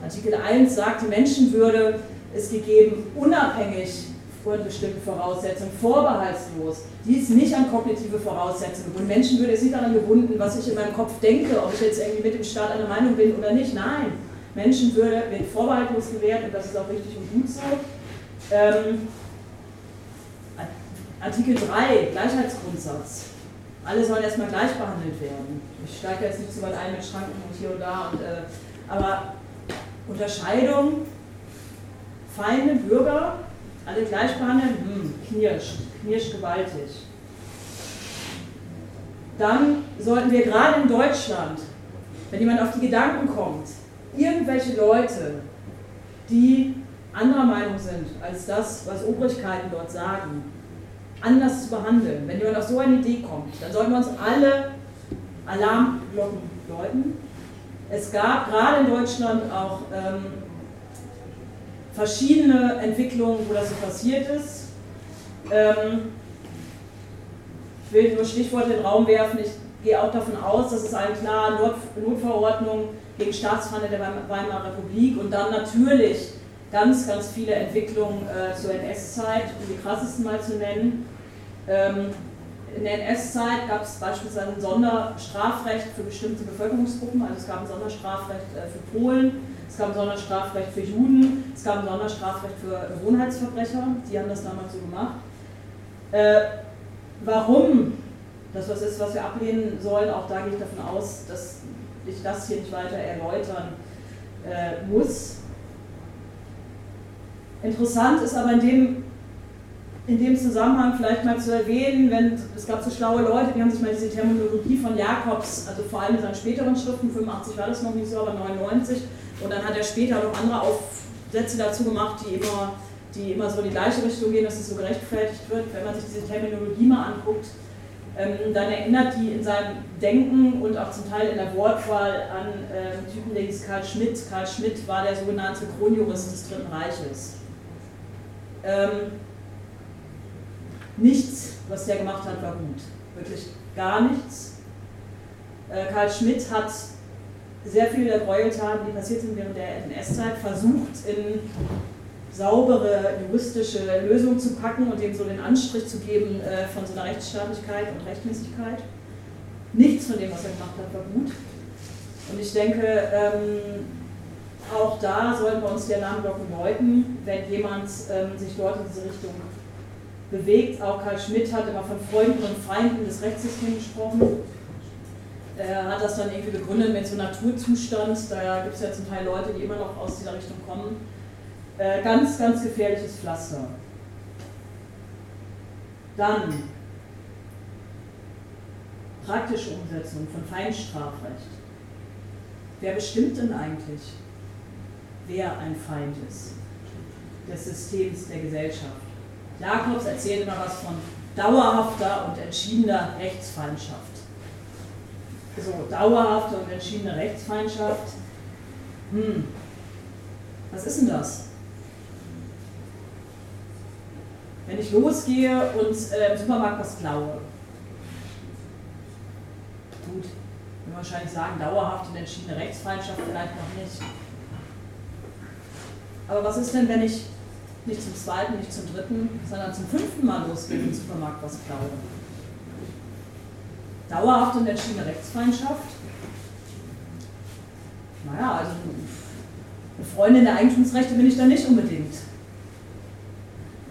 Artikel 1 sagt, die Menschenwürde ist gegeben, unabhängig von bestimmten Voraussetzungen, vorbehaltslos. Die ist nicht an kognitive Voraussetzungen gebunden. Menschenwürde ist nicht daran gebunden, was ich in meinem Kopf denke, ob ich jetzt irgendwie mit dem Staat einer Meinung bin oder nicht. Nein, Menschenwürde wird vorbehaltlos gewährt und das ist auch richtig und gut so. Ähm, Artikel 3, Gleichheitsgrundsatz. Alle sollen erstmal gleich behandelt werden. Ich steige jetzt nicht zu weit ein mit Schranken und hier und da. Und, äh, aber Unterscheidung, Feinde, Bürger, alle gleich behandeln, hm, knirscht, knirscht gewaltig. Dann sollten wir gerade in Deutschland, wenn jemand auf die Gedanken kommt, irgendwelche Leute, die anderer Meinung sind als das, was Obrigkeiten dort sagen, anders zu behandeln. Wenn jemand auf so eine Idee kommt, dann sollten wir uns alle Alarmglocken läuten. Es gab gerade in Deutschland auch ähm, verschiedene Entwicklungen, wo das so passiert ist. Ähm, ich will nur Stichworte in den Raum werfen. Ich gehe auch davon aus, dass es eine klare Not Notverordnung gegen Staatsfeinde der Weimarer Republik und dann natürlich ganz, ganz viele Entwicklungen äh, zur NS-Zeit, um die krassesten mal zu nennen. Ähm, in der NS-Zeit gab es beispielsweise ein Sonderstrafrecht für bestimmte Bevölkerungsgruppen, also es gab ein Sonderstrafrecht äh, für Polen, es gab ein Sonderstrafrecht für Juden, es gab ein Sonderstrafrecht für Gewohnheitsverbrecher, die haben das damals so gemacht. Äh, warum das was ist, was wir ablehnen sollen, auch da gehe ich davon aus, dass ich das hier nicht weiter erläutern äh, muss. Interessant ist aber in dem, in dem Zusammenhang vielleicht mal zu erwähnen, wenn es gab so schlaue Leute, die haben sich mal diese Terminologie von Jakobs, also vor allem in seinen späteren Schriften, 85 war das noch nicht so, aber 99, und dann hat er später noch andere Aufsätze dazu gemacht, die immer, die immer so in die gleiche Richtung gehen, dass es so gerechtfertigt wird. Wenn man sich diese Terminologie mal anguckt, ähm, dann erinnert die in seinem Denken und auch zum Teil in der Wortwahl an äh, Typen, der hieß Karl Schmidt. Karl Schmidt war der sogenannte Kronjurist des Dritten Reiches. Ähm, nichts, was der gemacht hat, war gut. Wirklich gar nichts. Äh, Karl Schmidt hat sehr viele der Gräueltaten, die passiert sind während der NS-Zeit, versucht in saubere juristische Lösungen zu packen und dem so den Anstrich zu geben äh, von so einer Rechtsstaatlichkeit und Rechtmäßigkeit. Nichts von dem, was er gemacht hat, war gut. Und ich denke, ähm, auch da sollten wir uns die Alarmglocken läuten, wenn jemand ähm, sich dort in diese Richtung bewegt. Auch Karl Schmidt hat immer von Freunden und Feinden des Rechtssystems gesprochen. Er hat das dann irgendwie begründet mit so einem Naturzustand. Da gibt es ja zum Teil Leute, die immer noch aus dieser Richtung kommen. Äh, ganz, ganz gefährliches Pflaster. Dann praktische Umsetzung von Feinstrafrecht. Wer bestimmt denn eigentlich, wer ein Feind ist des Systems der Gesellschaft? Jakobs erzählt immer was von dauerhafter und entschiedener Rechtsfeindschaft. So, dauerhafte und entschiedene Rechtsfeindschaft. Hm, was ist denn das? Wenn ich losgehe und äh, im Supermarkt was klaue. Gut, wir wahrscheinlich sagen, dauerhaft und entschiedene Rechtsfeindschaft vielleicht noch nicht. Aber was ist denn, wenn ich nicht zum zweiten, nicht zum dritten, sondern zum fünften Mal losgehe im Supermarkt was klaue? Dauerhaft und entschiedene Rechtsfeindschaft? Naja, also eine Freundin der Eigentumsrechte bin ich da nicht unbedingt.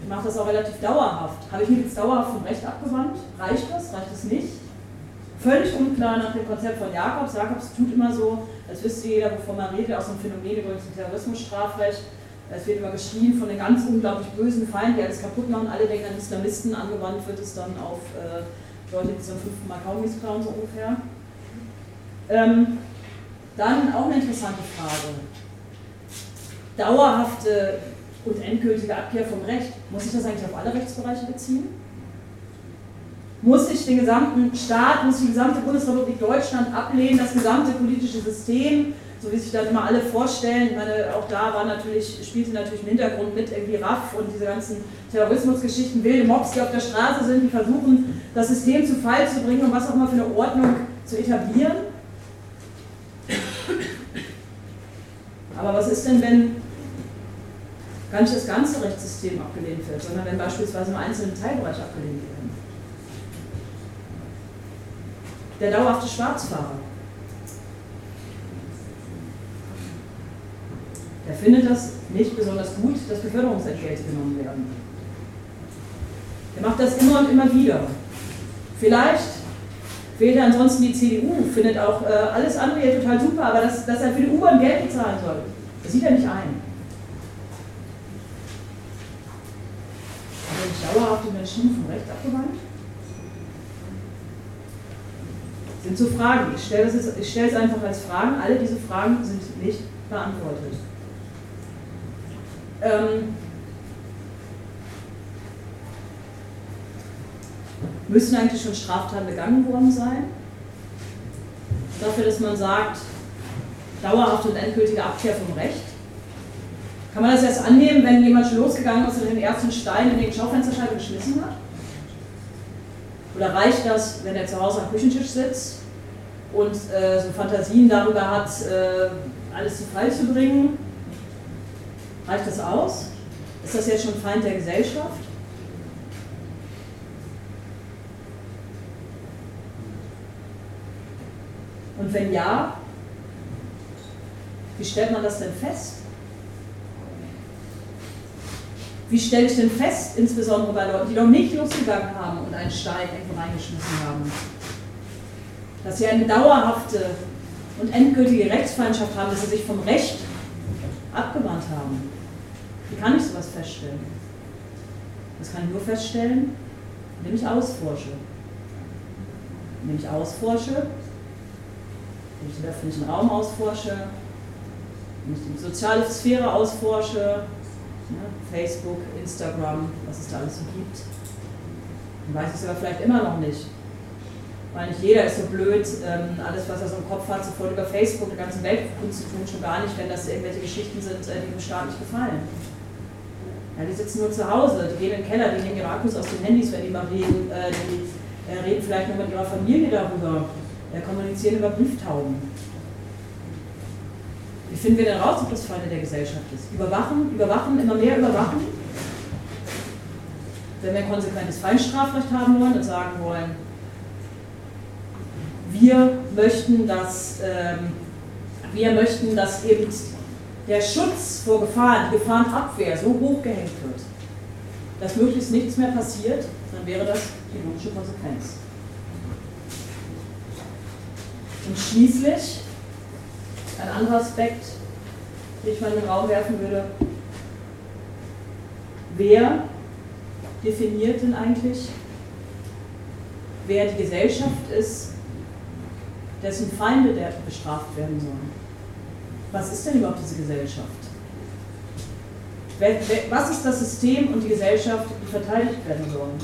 Ich mache das auch relativ dauerhaft. Habe ich mich jetzt dauerhaft vom Recht abgewandt? Reicht das? Reicht das nicht? Völlig unklar nach dem Konzept von Jakobs. Jakobs tut immer so, als wüsste jeder, wovon man redet, aus dem Phänomen übrigens im Terrorismusstrafrecht. Es wird immer geschrien von den ganz unglaublich bösen Feinden, die alles kaputt machen. Alle denken an Islamisten, angewandt wird es dann auf äh, Leute, die zum fünften Mal Kaugummis klauen, so ungefähr. Ähm, dann auch eine interessante Frage. Dauerhafte und endgültige Abkehr vom Recht. Muss ich das eigentlich auf alle Rechtsbereiche beziehen? Muss ich den gesamten Staat, muss die gesamte Bundesrepublik Deutschland ablehnen, das gesamte politische System, so wie sich das immer alle vorstellen. Ich meine, auch da war natürlich, spielte natürlich im Hintergrund mit irgendwie RAF und diese ganzen Terrorismusgeschichten, wilde Mobs, die auf der Straße sind, die versuchen, das System zu Fall zu bringen und was auch immer für eine Ordnung zu etablieren. Aber was ist denn, wenn gar nicht das ganze Rechtssystem abgelehnt wird, sondern wenn beispielsweise nur einzelne Teilbereiche abgelehnt werden? Der dauerhafte Schwarzfahrer. Der findet das nicht besonders gut, dass Beförderungsentgelte genommen werden. Er macht das immer und immer wieder. Vielleicht wählt er ansonsten die CDU, findet auch äh, alles andere hier total super, aber dass, dass er für die U-Bahn Geld bezahlen soll, das sieht er nicht ein. Aber nicht dauerhaft die Menschen vom Recht abgewandt? sind so Fragen. Ich stelle es einfach als Fragen. Alle diese Fragen sind nicht beantwortet. Ähm, müssen eigentlich schon Straftaten begangen worden sein? Dafür, dass man sagt, dauerhafte und endgültige Abkehr vom Recht? Kann man das erst annehmen, wenn jemand schon losgegangen ist und den ersten Stein in den Schaufensterscheibe geschmissen hat? Oder reicht das, wenn er zu Hause am Küchentisch sitzt und äh, so Fantasien darüber hat, äh, alles zu Fall zu bringen? Reicht das aus? Ist das jetzt schon Feind der Gesellschaft? Und wenn ja, wie stellt man das denn fest? Wie stelle ich denn fest, insbesondere bei Leuten, die noch nicht losgegangen haben und einen Stein irgendwo reingeschmissen haben, dass sie eine dauerhafte und endgültige Rechtsfeindschaft haben, dass sie sich vom Recht abgewandt haben? Wie kann ich sowas feststellen? Das kann ich nur feststellen, indem ich ausforsche. Indem ich ausforsche, indem ich den öffentlichen Raum ausforsche, indem ich die soziale Sphäre ausforsche, ja, Facebook, Instagram, was es da alles so gibt. Dann weiß ich es aber vielleicht immer noch nicht. Weil nicht jeder ist so blöd, ähm, alles, was er so im Kopf hat, sofort über Facebook der ganzen Welt zu tun, schon gar nicht, wenn das irgendwelche Geschichten sind, äh, die dem Staat nicht gefallen. Ja, die sitzen nur zu Hause, die gehen in den Keller, die nehmen ihre Akkus aus den Handys, wenn die mal reden, äh, die äh, reden vielleicht nur mit ihrer Familie darüber, äh, kommunizieren über Brieftauben. Wie finden wir denn raus, ob das Feinde der Gesellschaft ist? Überwachen, überwachen, immer mehr überwachen. Wenn wir ein konsequentes Feinstrafrecht haben wollen und sagen wollen, wir möchten, dass, ähm, wir möchten, dass eben der Schutz vor Gefahren, die Gefahrenabwehr so hoch gehängt wird, dass möglichst nichts mehr passiert, dann wäre das die logische Konsequenz. Und schließlich ein anderer Aspekt, den ich mal in den Raum werfen würde. Wer definiert denn eigentlich, wer die Gesellschaft ist, dessen Feinde der bestraft werden sollen? Was ist denn überhaupt diese Gesellschaft? Was ist das System und die Gesellschaft, die verteidigt werden sollen?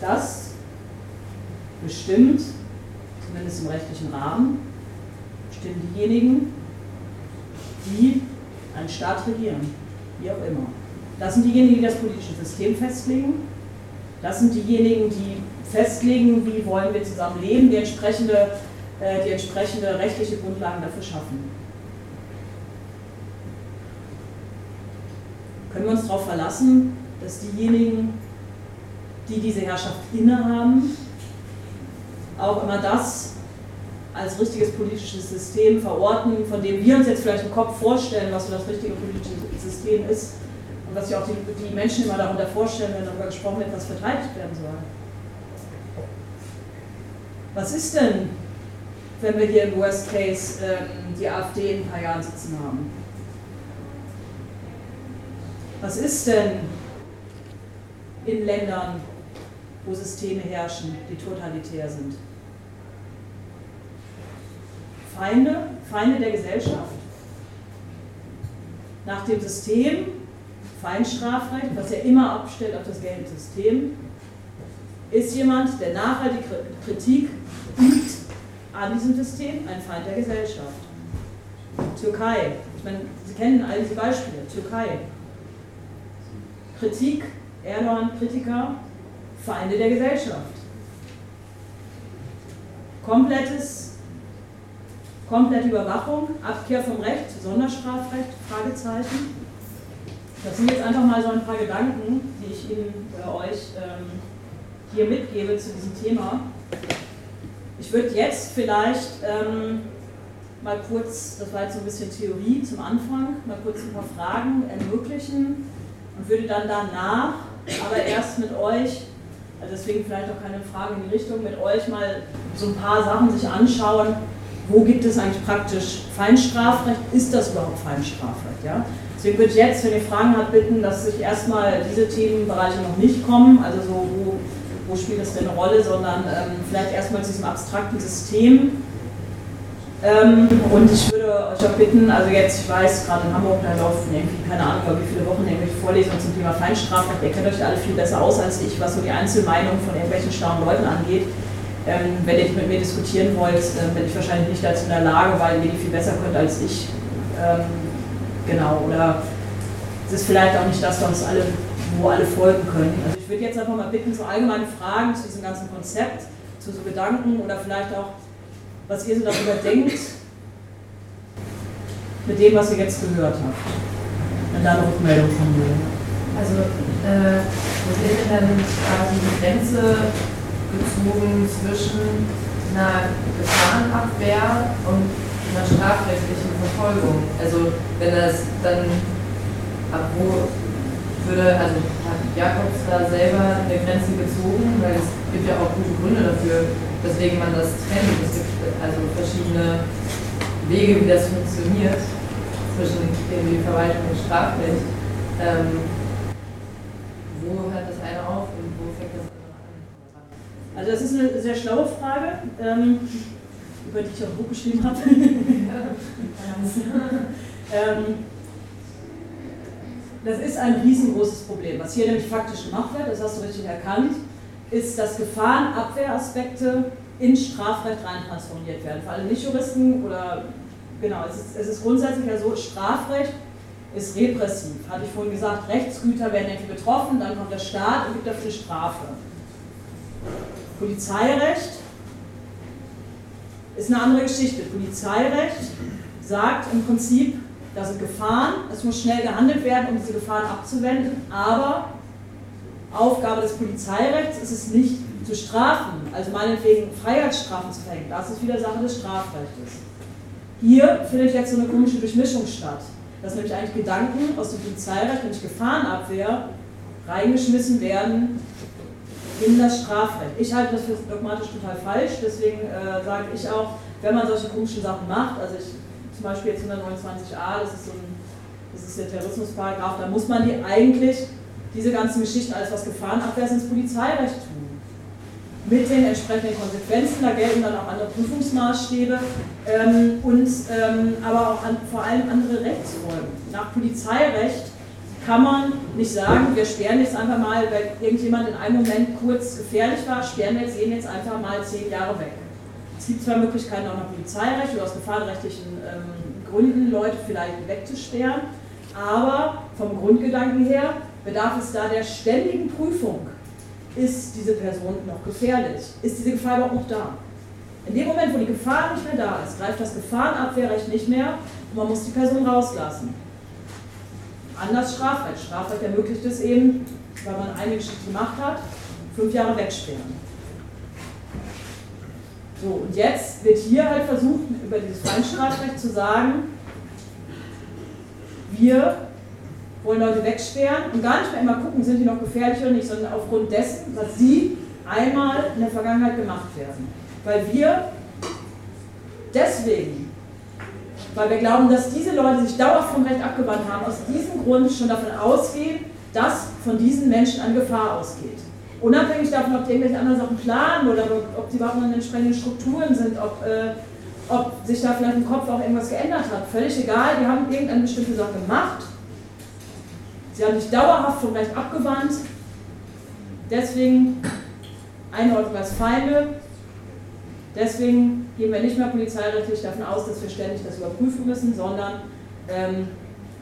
Das bestimmt zumindest im rechtlichen Rahmen, bestimmen diejenigen, die einen Staat regieren, wie auch immer. Das sind diejenigen, die das politische System festlegen. Das sind diejenigen, die festlegen, wie wollen wir zusammen leben, die entsprechende, die entsprechende rechtliche Grundlagen dafür schaffen. Können wir uns darauf verlassen, dass diejenigen, die diese Herrschaft innehaben, auch immer das als richtiges politisches System verorten, von dem wir uns jetzt vielleicht im Kopf vorstellen, was so das richtige politische System ist und was sich auch die, die Menschen immer darunter vorstellen, wenn darüber gesprochen wird, was verteidigt werden soll. Was ist denn, wenn wir hier im Worst Case ähm, die AfD in ein paar Jahren sitzen haben? Was ist denn in Ländern, wo Systeme herrschen, die totalitär sind? Feinde, Feinde der Gesellschaft. nach dem System Feinstrafrecht, was ja immer abstellt auf das geltende System, ist jemand, der nachhaltige Kritik übt an diesem System, ein Feind der Gesellschaft. Türkei, ich meine, Sie kennen all diese Beispiele, Türkei. Kritik, Erdogan, Kritiker, Feinde der Gesellschaft. Komplettes, komplette Überwachung, Abkehr vom Recht, Sonderstrafrecht, Fragezeichen. Das sind jetzt einfach mal so ein paar Gedanken, die ich Ihnen oder euch ähm, hier mitgebe zu diesem Thema. Ich würde jetzt vielleicht ähm, mal kurz, das war jetzt so ein bisschen Theorie zum Anfang, mal kurz ein paar Fragen ermöglichen und würde dann danach, aber erst mit euch, also deswegen vielleicht auch keine Frage in die Richtung, mit euch mal so ein paar Sachen sich anschauen, wo gibt es eigentlich praktisch Feinstrafrecht, ist das überhaupt Feinstrafrecht? Ja? Deswegen würde ich jetzt, wenn ihr Fragen habt, bitten, dass sich erstmal diese Themenbereiche noch nicht kommen, also so, wo, wo spielt das denn eine Rolle, sondern ähm, vielleicht erstmal zu diesem abstrakten System. Ähm, und ich würde euch auch bitten, also jetzt, ich weiß, gerade in Hamburg, da laufen irgendwie, keine Ahnung, wie viele Wochen irgendwelche Vorlesungen zum Thema Feinstrafrecht, ihr kennt euch alle viel besser aus als ich, was so die Einzelmeinung von irgendwelchen schlauen Leuten angeht. Ähm, wenn ihr mit mir diskutieren wollt, äh, bin ich wahrscheinlich nicht dazu in der Lage, weil ihr die viel besser könnt als ich. Ähm, Genau, oder es ist vielleicht auch nicht das, was alle, wo alle folgen können. Also ich würde jetzt einfach mal bitten, so allgemeine Fragen zu diesem ganzen Konzept, zu so Gedanken oder vielleicht auch, was ihr so darüber denkt, mit dem, was ihr jetzt gehört habt. Wenn da eine Rückmeldung von mir. Also, äh, wo wird dann quasi die Grenze gezogen zwischen einer Gefahrenabwehr und einer strafrechtlichen Verfolgung. Also wenn das dann ab wo würde, also hat Jakobs da selber eine Grenze gezogen, weil es gibt ja auch gute Gründe dafür, weswegen man das trennt. Es gibt also verschiedene Wege, wie das funktioniert zwischen irgendwie Verwaltung und Strafrecht. Ähm, wo hört das eine auf und wo fängt das andere an? Also das ist eine sehr schlaue Frage. Ähm, über die ich auch ein Buch geschrieben habe. ähm, das ist ein riesengroßes Problem. Was hier nämlich faktisch gemacht wird, das hast du richtig erkannt, ist, dass Gefahrenabwehraspekte in Strafrecht rein transformiert werden. Für alle Nicht-Juristen oder, genau, es ist, es ist grundsätzlich ja so, Strafrecht ist repressiv. Hatte ich vorhin gesagt, Rechtsgüter werden irgendwie betroffen, dann kommt der Staat und gibt dafür Strafe. Polizeirecht ist eine andere Geschichte. Polizeirecht sagt im Prinzip, da sind Gefahren, es muss schnell gehandelt werden, um diese Gefahren abzuwenden, aber Aufgabe des Polizeirechts ist es nicht zu strafen, also meinetwegen Freiheitsstrafen zu verhängen. Das ist wieder Sache des Strafrechts. Hier findet jetzt so eine komische Durchmischung statt, dass nämlich eigentlich Gedanken aus dem Polizeirecht, nämlich Gefahrenabwehr, reingeschmissen werden in das Strafrecht. Ich halte das für dogmatisch total falsch, deswegen äh, sage ich auch, wenn man solche komischen Sachen macht, also ich, zum Beispiel jetzt 129a, das ist, so ein, das ist der Terrorismusparagraf, da muss man die eigentlich, diese ganzen Geschichten, alles was Gefahrenabwehr ins Polizeirecht tun. Mit den entsprechenden Konsequenzen, da gelten dann auch andere Prüfungsmaßstäbe ähm, und ähm, aber auch an, vor allem andere Rechtsfolgen. Nach Polizeirecht kann man nicht sagen, wir sperren jetzt einfach mal, weil irgendjemand in einem Moment kurz gefährlich war, sperren wir jetzt ihn jetzt einfach mal zehn Jahre weg. Es gibt zwar Möglichkeiten auch nach Polizeirecht oder aus gefahrenrechtlichen ähm, Gründen, Leute vielleicht wegzusperren, aber vom Grundgedanken her bedarf es da der ständigen Prüfung. Ist diese Person noch gefährlich? Ist diese Gefahr überhaupt noch da? In dem Moment, wo die Gefahr nicht mehr da ist, greift das Gefahrenabwehrrecht nicht mehr und man muss die Person rauslassen. Anders Strafrecht. Strafrecht ermöglicht es eben, weil man eine Geschichte gemacht hat, fünf Jahre wegsperren. So, und jetzt wird hier halt versucht, über dieses Feinstrafrecht zu sagen, wir wollen Leute wegsperren und gar nicht mehr immer gucken, sind die noch gefährlich oder nicht, sondern aufgrund dessen, was sie einmal in der Vergangenheit gemacht werden. Weil wir deswegen weil wir glauben, dass diese Leute sich dauerhaft vom Recht abgewandt haben, aus diesem Grund schon davon ausgehen, dass von diesen Menschen eine Gefahr ausgeht. Unabhängig davon, ob die irgendwelche anderen Sachen planen oder ob sie überhaupt noch in entsprechenden Strukturen sind, ob, äh, ob sich da vielleicht im Kopf auch irgendwas geändert hat. Völlig egal, die haben irgendeine bestimmte Sache gemacht Sie haben sich dauerhaft vom Recht abgewandt. Deswegen Einordnung als Feinde. Deswegen gehen wir nicht mehr polizeirechtlich davon aus, dass wir ständig das überprüfen müssen, sondern ähm,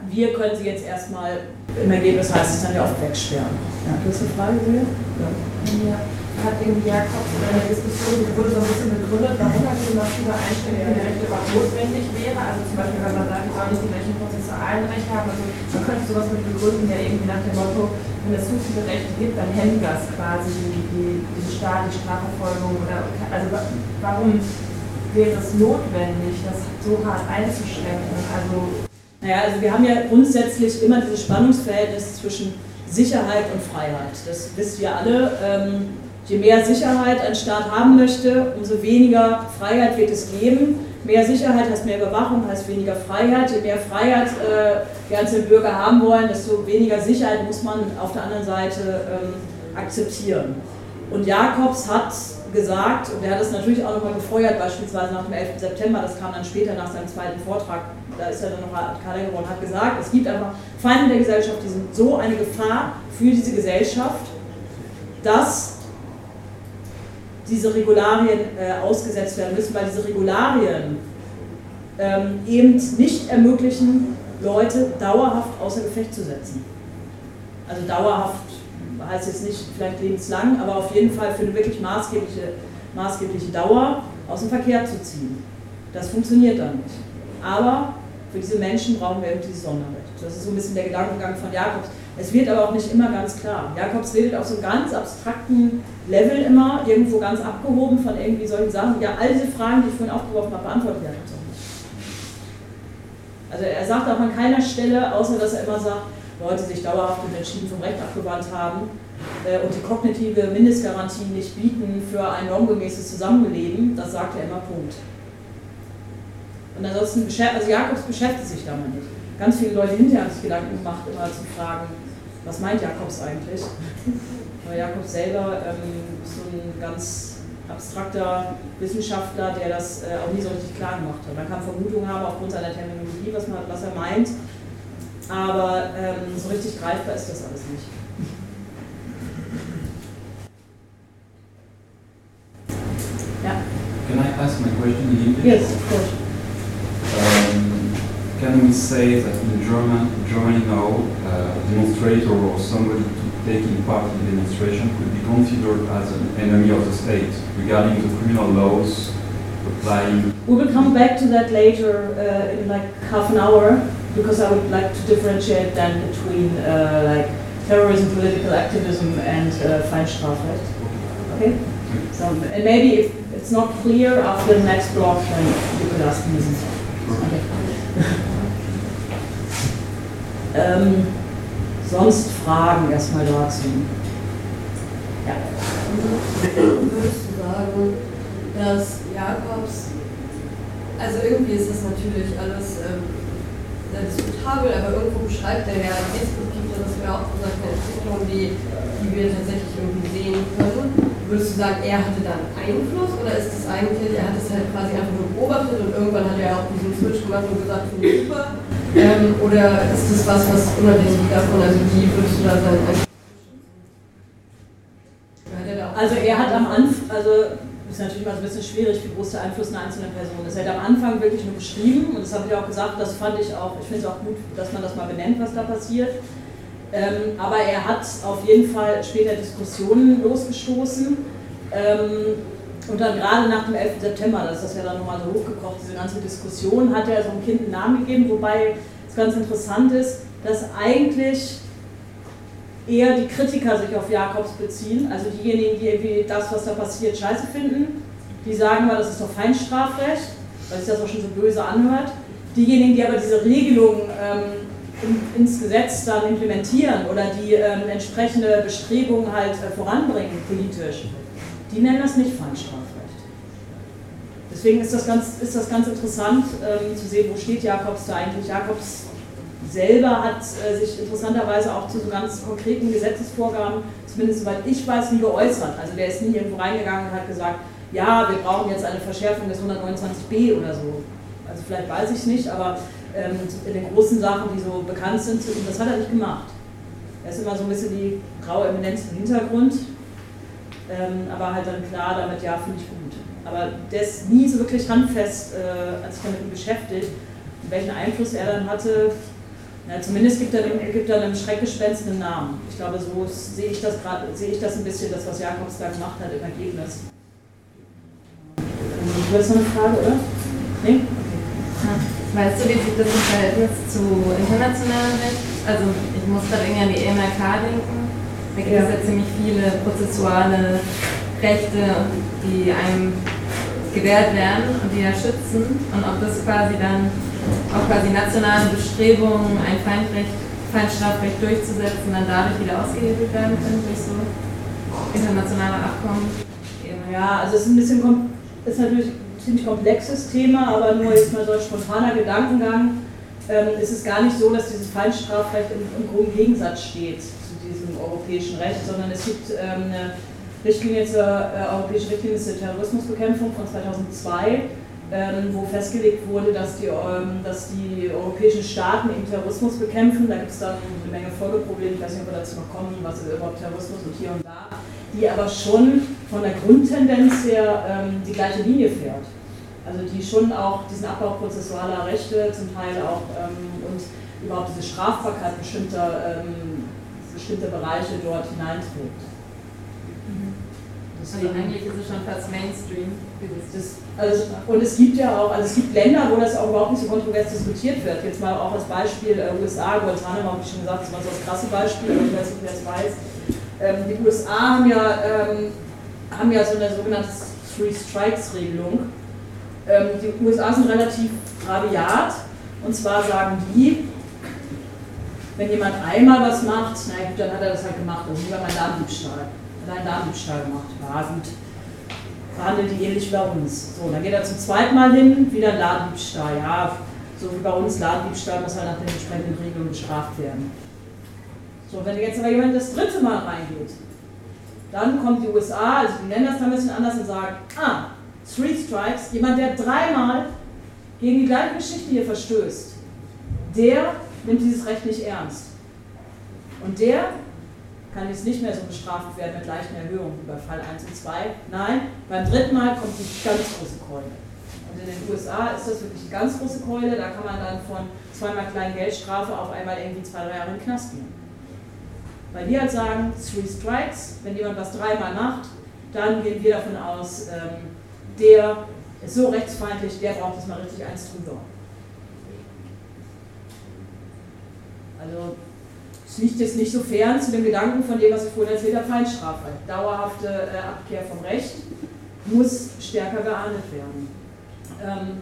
wir können sie jetzt erstmal, im Ergebnis heißt es dann ja auch wegsperren. Ja, du hast eine Frage, Julia? Ja. ja hat irgendwie Jakobs in einer Diskussion, die wurde so ein bisschen begründet, warum diese massive Einschränkung der Rechte überhaupt notwendig wäre. Also zum Beispiel, wenn man sagt, ich soll nicht die gleichen prozessualen Rechte haben. Also man könnte sowas mit begründen, ja irgendwie nach dem Motto, wenn es zu viele Rechte gibt, dann hemmt das quasi die, die, diese Staat, die Strafverfolgung. Oder, also warum wäre es notwendig, das so hart einzuschränken? Also naja, also wir haben ja grundsätzlich immer dieses Spannungsverhältnis zwischen Sicherheit und Freiheit. Das wisst ihr alle. Ähm, Je mehr Sicherheit ein Staat haben möchte, umso weniger Freiheit wird es geben. Mehr Sicherheit heißt mehr Überwachung, heißt weniger Freiheit. Je mehr Freiheit äh, die einzelnen Bürger haben wollen, desto weniger Sicherheit muss man auf der anderen Seite ähm, akzeptieren. Und Jakobs hat gesagt, und er hat das natürlich auch nochmal gefeuert, beispielsweise nach dem 11. September, das kam dann später nach seinem zweiten Vortrag, da ist er dann noch Kader geworden, hat gesagt, es gibt einfach Feinde der Gesellschaft, die sind so eine Gefahr für diese Gesellschaft, dass diese Regularien äh, ausgesetzt werden müssen, weil diese Regularien ähm, eben nicht ermöglichen, Leute dauerhaft außer Gefecht zu setzen. Also dauerhaft heißt jetzt nicht vielleicht lebenslang, aber auf jeden Fall für eine wirklich maßgebliche, maßgebliche Dauer aus dem Verkehr zu ziehen. Das funktioniert dann nicht. Aber für diese Menschen brauchen wir eben dieses Sonderrecht. Das ist so ein bisschen der Gedankengang von Jakobs. Es wird aber auch nicht immer ganz klar. Jakobs redet auf so einem ganz abstrakten Level immer, irgendwo ganz abgehoben von irgendwie solchen Sachen. Ja, all diese Fragen, die ich vorhin aufgeworfen habe, beantwortet Jakobs auch nicht. Also er sagt auch an keiner Stelle, außer dass er immer sagt, Leute sich dauerhaft und entschieden vom Recht abgewandt haben äh, und die kognitive Mindestgarantie nicht bieten für ein normgemäßes Zusammenleben, das sagt er immer Punkt. Und ansonsten, also Jakobs beschäftigt sich damit nicht. Ganz viele Leute hinterher haben sich Gedanken gemacht, immer zu fragen, was meint Jakobs eigentlich? Weil Jakobs selber ähm, so ein ganz abstrakter Wissenschaftler, der das äh, auch nie so richtig klar gemacht hat. Man kann Vermutungen haben aufgrund seiner Terminologie, was, man, was er meint, aber ähm, so richtig greifbar ist das alles nicht. Can I ask my question in English? Yes, of course. Um, can we say that in German, Germany now, uh, a demonstrator or somebody taking part in the demonstration could be considered as an enemy of the state regarding the criminal laws applying? We will come back to that later uh, in like half an hour because I would like to differentiate then between uh, like terrorism, political activism, and uh, Feinstrafrecht. Okay. So, and maybe if it's not clear after the next block, then you could ask me. Okay. ähm, sonst Fragen erstmal dazu? Ja. Würdest du sagen, dass Jakobs, also irgendwie ist das natürlich alles ähm, diskutabel, aber irgendwo beschreibt er ja deskriptiv, das wäre auch gesagt, eine Entwicklung, die, die wir tatsächlich irgendwie sehen können. Würdest du sagen, er hatte dann Einfluss oder ist es eigentlich, er hat es halt quasi einfach nur beobachtet und irgendwann hat er auch diesen Switch gemacht und gesagt, finde ich super? Ähm, oder ist das was, was unabhängig davon, also wie würdest du da sein? Also er hat am Anfang, also ist natürlich mal so ein bisschen schwierig, wie groß der Einfluss einer einzelnen Person ist. Er hat am Anfang wirklich nur beschrieben und das habe ich auch gesagt, das fand ich auch, ich finde es auch gut, dass man das mal benennt, was da passiert. Ähm, aber er hat auf jeden Fall später Diskussionen losgestoßen. Ähm, und dann gerade nach dem 11. September, das ist das ja dann nochmal so hochgekocht, diese ganze Diskussion, hat er so einem Kind einen Namen gegeben, wobei es ganz interessant ist, dass eigentlich eher die Kritiker sich auf Jakobs beziehen, also diejenigen, die irgendwie das, was da passiert, scheiße finden, die sagen mal, das ist doch Feinstrafrecht, weil sich das auch schon so böse anhört. Diejenigen, die aber diese Regelung ähm, in, ins Gesetz dann implementieren oder die ähm, entsprechende Bestrebungen halt äh, voranbringen politisch, die nennen das nicht Feinstrafrecht. Deswegen ist das ganz, ist das ganz interessant ähm, zu sehen, wo steht Jakobs da eigentlich. Jakobs selber hat äh, sich interessanterweise auch zu so ganz konkreten Gesetzesvorgaben, zumindest soweit ich weiß, nie geäußert. Also der ist nie irgendwo reingegangen und hat gesagt, ja, wir brauchen jetzt eine Verschärfung des 129b oder so. Also vielleicht weiß ich es nicht, aber ähm, in den großen Sachen, die so bekannt sind, das hat er nicht gemacht. Er ist immer so ein bisschen die graue Eminenz im Hintergrund, ähm, aber halt dann klar damit, ja, finde ich gut. Aber der ist nie so wirklich handfest, äh, als ich damit beschäftigt. welchen Einfluss er dann hatte, ja, zumindest gibt er, gibt er einem Schreckgespenst einen Namen. Ich glaube, so sehe ich das gerade, sehe ich das ein bisschen, das, was Jakobs da gemacht hat im Ergebnis. Du hast noch eine Frage, oder? Nee? Weißt du, wie sich das im Verhältnis zu internationalem Recht? Also ich muss gerade irgendwie an die EMRK denken. Da gibt es ja ziemlich viele prozessuale Rechte, die einem gewährt werden und die ja schützen. Und ob das quasi dann auch quasi nationale Bestrebungen, ein Feindrecht, Feindstrafrecht durchzusetzen, dann dadurch wieder ausgehebelt werden können durch so internationale Abkommen. Ja, also es ist ein bisschen ist natürlich ein ziemlich komplexes Thema, aber nur jetzt mal so ein spontaner Gedankengang. Ähm, ist es gar nicht so, dass dieses Feindstrafrecht im, im groben Gegensatz steht zu diesem europäischen Recht, sondern es gibt ähm, eine Richtlinie zur äh, Europäischen Richtlinie zur Terrorismusbekämpfung von 2002, ähm, wo festgelegt wurde, dass die, ähm, dass die europäischen Staaten eben Terrorismus bekämpfen. Da gibt es dann eine Menge Folgeprobleme, ich weiß nicht, ob wir dazu noch kommen, was ist überhaupt Terrorismus und hier und da, die aber schon von der Grundtendenz her ähm, die gleiche Linie fährt. Also die schon auch diesen Abbau prozessualer Rechte zum Teil auch ähm, und überhaupt diese Strafbarkeit bestimmter, ähm, bestimmter Bereiche dort hineinträgt. Also eigentlich ist es schon fast Mainstream. Das, also, und es gibt ja auch, also es gibt Länder, wo das auch überhaupt nicht so kontrovers diskutiert wird. Jetzt mal auch als Beispiel äh, USA, Guantanamo habe ich schon gesagt, das war so das krasse Beispiel, aber ich weiß nicht, wer es weiß. Ähm, die USA haben ja, ähm, haben ja so eine sogenannte Three Strikes Regelung. Ähm, die USA sind relativ rabiat und zwar sagen die, wenn jemand einmal was macht, na gut, dann hat er das halt gemacht, also lieber mal Ladendiebstahl einen Darmdiebstahl gemacht. Ja, gut. Verhandelt die ähnlich wie bei uns. So, dann geht er zum zweiten Mal hin, wieder Ladendiebstahl. Ja, so wie bei uns, Ladendiebstahl muss halt nach den entsprechenden Regeln bestraft werden. So, wenn jetzt aber jemand das dritte Mal reingeht, dann kommt die USA, also die nennen das dann ein bisschen anders und sagen, ah, Three Strikes, jemand, der dreimal gegen die gleiche Geschichte hier verstößt, der nimmt dieses Recht nicht ernst. Und der kann jetzt nicht mehr so bestraft werden mit leichten Erhöhungen wie bei Fall 1 und 2. Nein, beim dritten Mal kommt die ganz große Keule. Und in den USA ist das wirklich eine ganz große Keule, da kann man dann von zweimal kleinen Geldstrafe auf einmal irgendwie zwei, drei Jahre in den Knast gehen. Weil wir halt sagen, three strikes, wenn jemand was dreimal macht, dann gehen wir davon aus, ähm, der ist so rechtsfeindlich, der braucht jetzt mal richtig eins drüber. Also liegt jetzt nicht so fern zu dem Gedanken von dem, was ich vorhin erzählt habe, Feinstrafe. Dauerhafte äh, Abkehr vom Recht muss stärker geahndet werden. Ähm,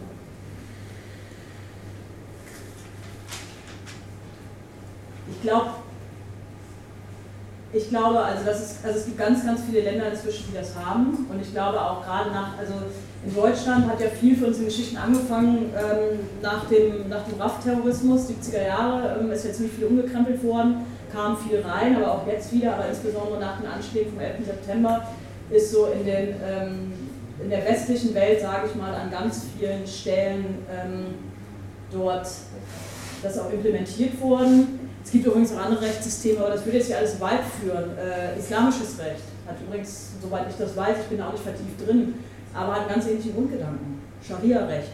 ich glaube, ich glaube, also, das ist, also es gibt ganz, ganz viele Länder inzwischen, die das haben. Und ich glaube auch gerade nach, also in Deutschland hat ja viel für unsere Geschichten angefangen ähm, nach dem, nach dem RAF-Terrorismus, 70er Jahre, ähm, ist ja ziemlich viel umgekrempelt worden, kam viel rein, aber auch jetzt wieder, aber insbesondere nach den Anschlägen vom 11. September ist so in, den, ähm, in der westlichen Welt, sage ich mal, an ganz vielen Stellen ähm, dort das auch implementiert worden. Es gibt übrigens auch andere Rechtssysteme, aber das würde jetzt hier alles weit führen. Äh, islamisches Recht hat übrigens, soweit ich das weiß, ich bin da auch nicht vertieft drin, aber hat ganz ähnliche Grundgedanken. Scharia-Recht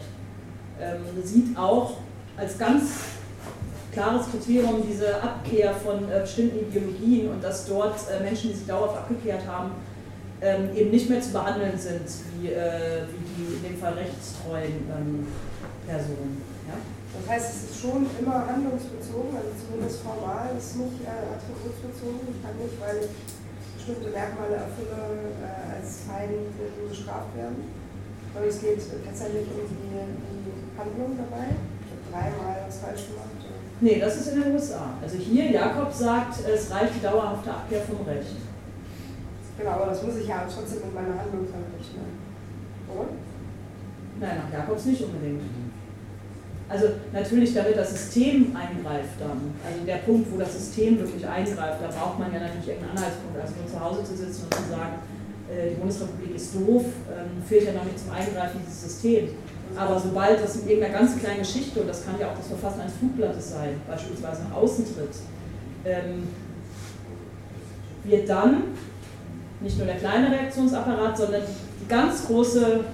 ähm, sieht auch als ganz klares Kriterium diese Abkehr von äh, bestimmten Ideologien und dass dort äh, Menschen, die sich dauerhaft abgekehrt haben, ähm, eben nicht mehr zu behandeln sind wie, äh, wie die in dem Fall rechtstreuen ähm, Personen. Ja? Das heißt, es ist schon immer handlungsbezogen, also zumindest formal, es ist nicht äh. Ich kann nicht, weil ich bestimmte Merkmale erfülle, äh, als Feind bestraft werden. Aber es geht tatsächlich um die, die Handlung dabei. Ich habe dreimal was falsch gemacht. Nee, das ist in den USA. Also hier, Jakob sagt, es reicht die dauerhafte Abkehr vom Recht. Genau, aber das muss ich ja trotzdem mit meiner Handlung verrichten. Oder? Nein, nach Jakobs nicht unbedingt. Also natürlich, damit das System eingreift dann, also der Punkt, wo das System wirklich eingreift, da braucht man ja natürlich irgendeinen Anhaltspunkt. Also nur zu Hause zu sitzen und zu sagen, äh, die Bundesrepublik ist doof, ähm, führt ja noch nicht zum Eingreifen dieses Systems. Aber sobald das in irgendeiner ganz kleinen Geschichte, und das kann ja auch das Verfassen eines Flugblattes sein, beispielsweise nach außen tritt, ähm, wird dann nicht nur der kleine Reaktionsapparat, sondern die ganz große,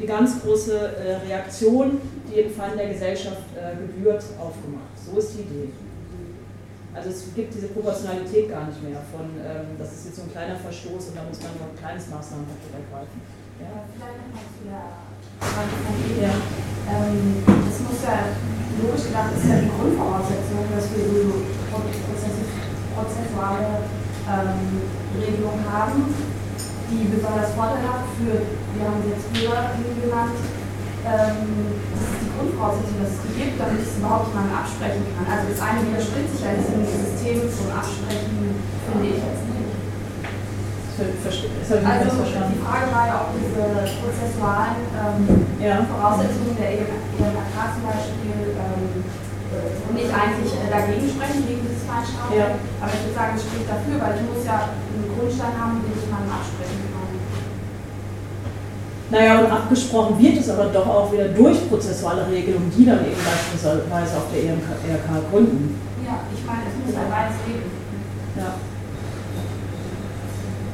die ganz große äh, Reaktion, im Fall der Gesellschaft äh, gebührt, aufgemacht. So ist die Idee. Also es gibt diese Proportionalität gar nicht mehr von, ähm, das ist jetzt so ein kleiner Verstoß und da muss man nur ein kleines Maßnahmenpaket ergreifen. Ja? Vielleicht nochmal zu der ja. ähm, Das muss ja, logisch gedacht, ist ja die Grundvoraussetzung, dass wir so prozessuale ähm, Regelungen haben, die besonders vorteilhaft für, wir haben sie jetzt früher genannt, ähm, das ist die Grundvoraussetzung, dass es die gibt, damit ich es überhaupt mal absprechen kann. Also das eine widerspricht sich ja diesem System zum Absprechen, finde ich jetzt nicht. Also die Frage war ja, ob diese prozessualen ähm, ja. Voraussetzungen der EMRK zum Beispiel ähm, nicht eigentlich äh, dagegen sprechen, gegen dieses Feinstrafen. Ja. Aber ich würde sagen, es spricht dafür, weil ich muss ja einen Grundstein haben, den ich mal absprechen kann. Naja, und abgesprochen wird es aber doch auch wieder durch prozessuale Regelungen, die dann eben beispielsweise auf der ERK, ERK gründen. Ja, ich meine, es muss ein beides geben. Ja.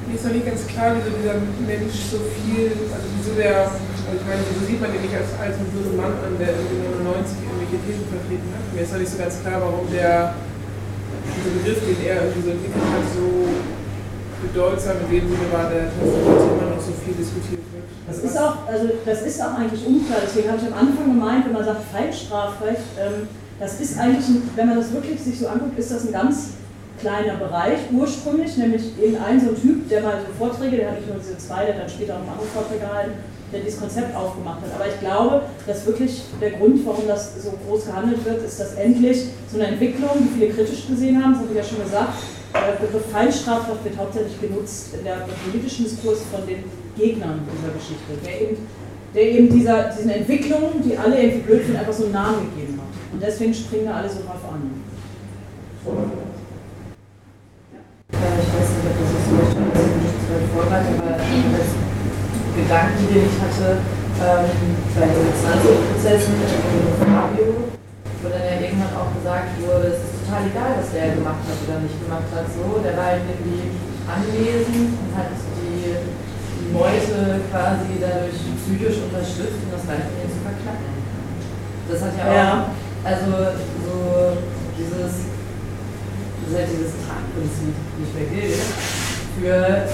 Mir ist noch nicht ganz klar, wieso dieser Mensch so viel, also wieso der, also ich meine, wieso sieht man den nicht als, als einen bösen Mann an, der irgendwie 99 irgendwelche Thesen vertreten hat. Mir ist noch nicht so ganz klar, warum der, dieser Begriff, den er irgendwie so entwickelt hat, so bedeutsam in dem Sinne war, dass immer noch so viel diskutiert wird. Das ist auch, also das ist auch eigentlich unklar. Deswegen habe ich am Anfang gemeint, wenn man sagt Feinstrafrecht, ähm, das ist eigentlich, ein, wenn man das wirklich sich so anguckt, ist das ein ganz kleiner Bereich ursprünglich, nämlich eben ein so ein Typ, der mal so Vorträge, der hat nicht nur diese zwei, der dann später auch noch andere Vorträge gehalten, der dieses Konzept aufgemacht hat. Aber ich glaube, dass wirklich der Grund, warum das so groß gehandelt wird, ist, dass endlich so eine Entwicklung, die viele kritisch gesehen haben, das habe ich ja schon gesagt, der Begriff Feinstrafrecht wird hauptsächlich genutzt in der politischen Diskurs von den Gegnern dieser Geschichte, der eben, der eben dieser, diesen Entwicklungen, die alle irgendwie blöd sind, einfach so einen Namen gegeben hat. Und deswegen springen da alle so drauf an. Ja, ich weiß nicht, ob das ist so nicht vorbereitet, aber das Gedanken, den ich hatte, ähm, bei den 20 Prozessen mit Fabio, wo dann ja irgendwann auch gesagt wurde, es ist total egal, was der gemacht hat oder nicht gemacht hat. So, der war halt irgendwie anwesend und hat die Leute quasi dadurch psychisch unterstützt, um das Leitlinien zu verknacken. Das hat ja auch, ja. also so dieses, das halt dieses Tatprinzip nicht mehr gilt, für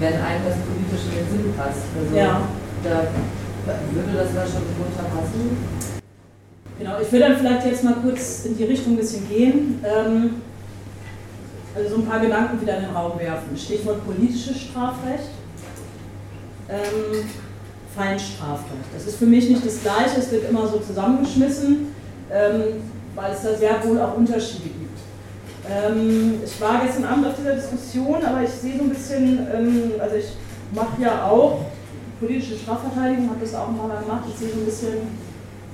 wenn einem das politisch in den Sinn passt. Also ja. da würde das da schon drunter passen. Genau, ich will dann vielleicht jetzt mal kurz in die Richtung ein bisschen gehen. Ähm, also so ein paar Gedanken wieder in den Raum werfen. Stichwort politisches Strafrecht ähm, Feinstrafrecht. Das ist für mich nicht das Gleiche, es wird immer so zusammengeschmissen, ähm, weil es da sehr wohl auch Unterschiede gibt. Ähm, ich war gestern Abend auf dieser Diskussion, aber ich sehe so ein bisschen, ähm, also ich mache ja auch politische Strafverteidigung, habe das auch mal gemacht, ich sehe so ein bisschen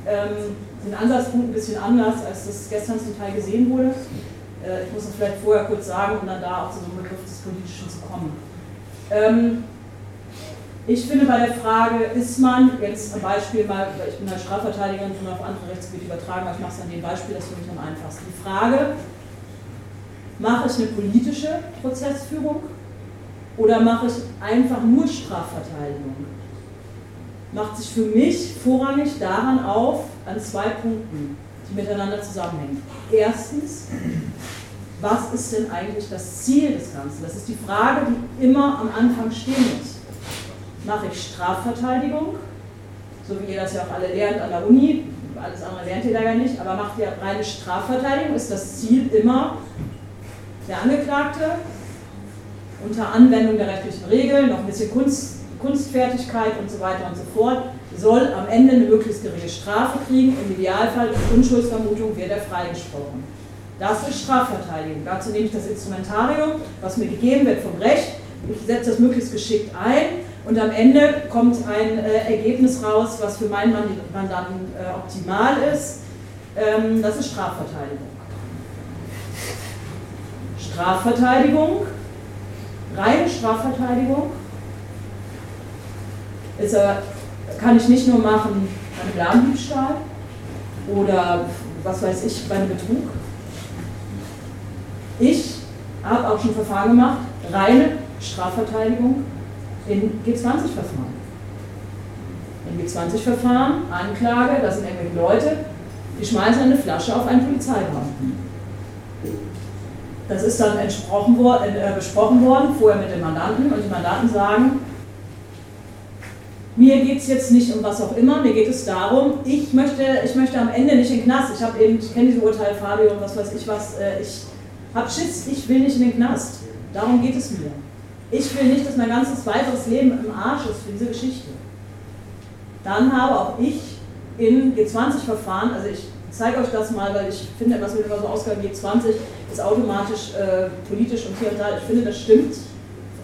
ähm, den Ansatzpunkt ein bisschen anders, als das gestern zum Teil gesehen wurde. Äh, ich muss das vielleicht vorher kurz sagen, um dann da auch zu so einem Begriff des Politischen zu kommen. Ähm, ich finde bei der Frage, ist man, jetzt ein Beispiel mal, ich bin als Strafverteidigerin, kann auf andere Rechtsgebiete übertragen, aber ich mache es an dem Beispiel, das finde ich am einfachsten. Die Frage, mache ich eine politische Prozessführung oder mache ich einfach nur Strafverteidigung? Macht sich für mich vorrangig daran auf, an zwei Punkten, die miteinander zusammenhängen. Erstens, was ist denn eigentlich das Ziel des Ganzen? Das ist die Frage, die immer am Anfang stehen muss mache ich Strafverteidigung, so wie ihr das ja auch alle lernt an der Uni, alles andere lernt ihr da ja nicht, aber macht ihr reine Strafverteidigung, ist das Ziel immer der Angeklagte unter Anwendung der rechtlichen Regeln, noch ein bisschen Kunst, Kunstfertigkeit und so weiter und so fort, soll am Ende eine möglichst geringe Strafe kriegen. Im Idealfall Unschuldsvermutung wird er freigesprochen. Das ist Strafverteidigung. Dazu nehme ich das Instrumentarium, was mir gegeben wird vom Recht. Ich setze das möglichst geschickt ein und am Ende kommt ein äh, Ergebnis raus, was für meinen Mandanten äh, optimal ist. Ähm, das ist Strafverteidigung. Strafverteidigung, reine Strafverteidigung, ist, äh, kann ich nicht nur machen beim Ladendiebstahl oder was weiß ich, beim Betrug. Ich habe auch schon Verfahren gemacht, reine Strafverteidigung in G20-Verfahren. In G20-Verfahren, Anklage, das sind irgendwelche Leute, die schmeißen eine Flasche auf einen Polizeibeamten. Das ist dann entsprochen, äh, besprochen worden, vorher mit den Mandanten, und die Mandanten sagen, mir geht es jetzt nicht um was auch immer, mir geht es darum, ich möchte, ich möchte am Ende nicht in den Knast. Ich habe eben, ich kenne diese Urteil Fabio und was weiß ich was, äh, ich habe Schiss, ich will nicht in den Knast. Darum geht es mir. Ich will nicht, dass mein ganzes weiteres Leben im Arsch ist für diese Geschichte. Dann habe auch ich in G20-Verfahren, also ich zeige euch das mal, weil ich finde, was wird immer so ausgaben, G20 ist automatisch äh, politisch und hier und da. Ich finde, das stimmt.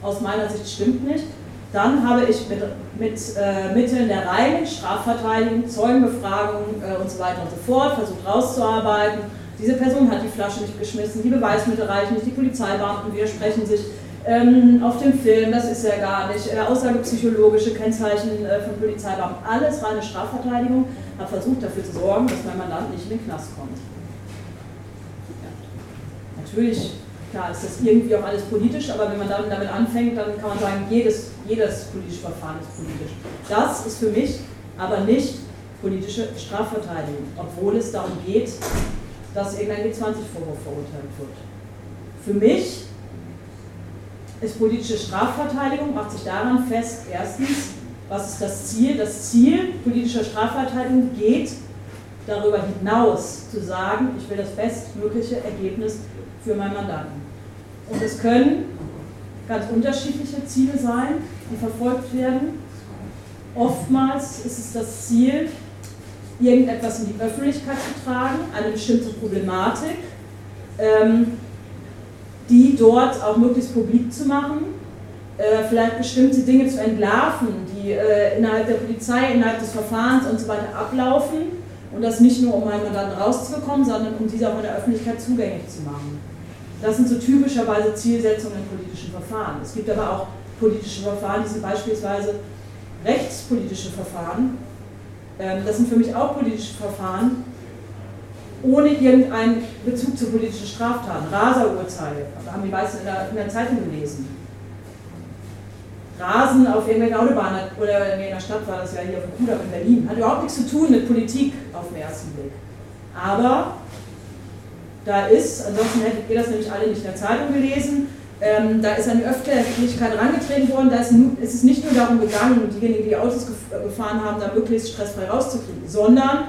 Aus meiner Sicht stimmt nicht. Dann habe ich mit, mit äh, Mitteln der reinen Strafverteidigung, Zeugenbefragung äh, und so weiter und so fort versucht rauszuarbeiten. Diese Person hat die Flasche nicht geschmissen, die Beweismittel reichen nicht, die Polizeibeamten widersprechen sich ähm, auf dem Film, das ist ja gar nicht, äh, aussagepsychologische Kennzeichen äh, von Polizeibeamten, alles reine Strafverteidigung, hat versucht dafür zu sorgen, dass mein Mandant nicht in den Knast kommt. Ja. Natürlich Klar ist das irgendwie auch alles politisch, aber wenn man dann damit anfängt, dann kann man sagen, jedes, jedes politische Verfahren ist politisch. Das ist für mich aber nicht politische Strafverteidigung, obwohl es darum geht, dass irgendein G20-Vorwurf verurteilt wird. Für mich ist politische Strafverteidigung, macht sich daran fest, erstens, was ist das Ziel? Das Ziel politischer Strafverteidigung geht darüber hinaus zu sagen, ich will das bestmögliche Ergebnis für meinen Mandanten. Und es können ganz unterschiedliche Ziele sein, die verfolgt werden. Oftmals ist es das Ziel, irgendetwas in die Öffentlichkeit zu tragen, eine bestimmte Problematik, ähm, die dort auch möglichst publik zu machen, äh, vielleicht bestimmte Dinge zu entlarven, die äh, innerhalb der Polizei, innerhalb des Verfahrens und so weiter ablaufen. Und das nicht nur, um einen Mandanten rauszubekommen, sondern um diese auch in der Öffentlichkeit zugänglich zu machen. Das sind so typischerweise Zielsetzungen in politischen Verfahren. Es gibt aber auch politische Verfahren, die sind beispielsweise rechtspolitische Verfahren. Ähm, das sind für mich auch politische Verfahren, ohne irgendeinen Bezug zu politischen Straftaten. Raser-Urteile, haben die meisten in der, in der Zeitung gelesen. Rasen auf irgendwelchen Autobahnen oder in der Stadt war das ja hier auf dem Kudamm in Berlin. Hat überhaupt nichts zu tun mit Politik auf den ersten Blick. Aber da ist, ansonsten hättet ihr das nämlich alle nicht in der Zeitung gelesen, ähm, da ist an die Öffentlichkeit herangetreten worden, da ist, ist, es nicht nur darum gegangen, diejenigen, die Autos gefahren haben, da möglichst stressfrei rauszukriegen, sondern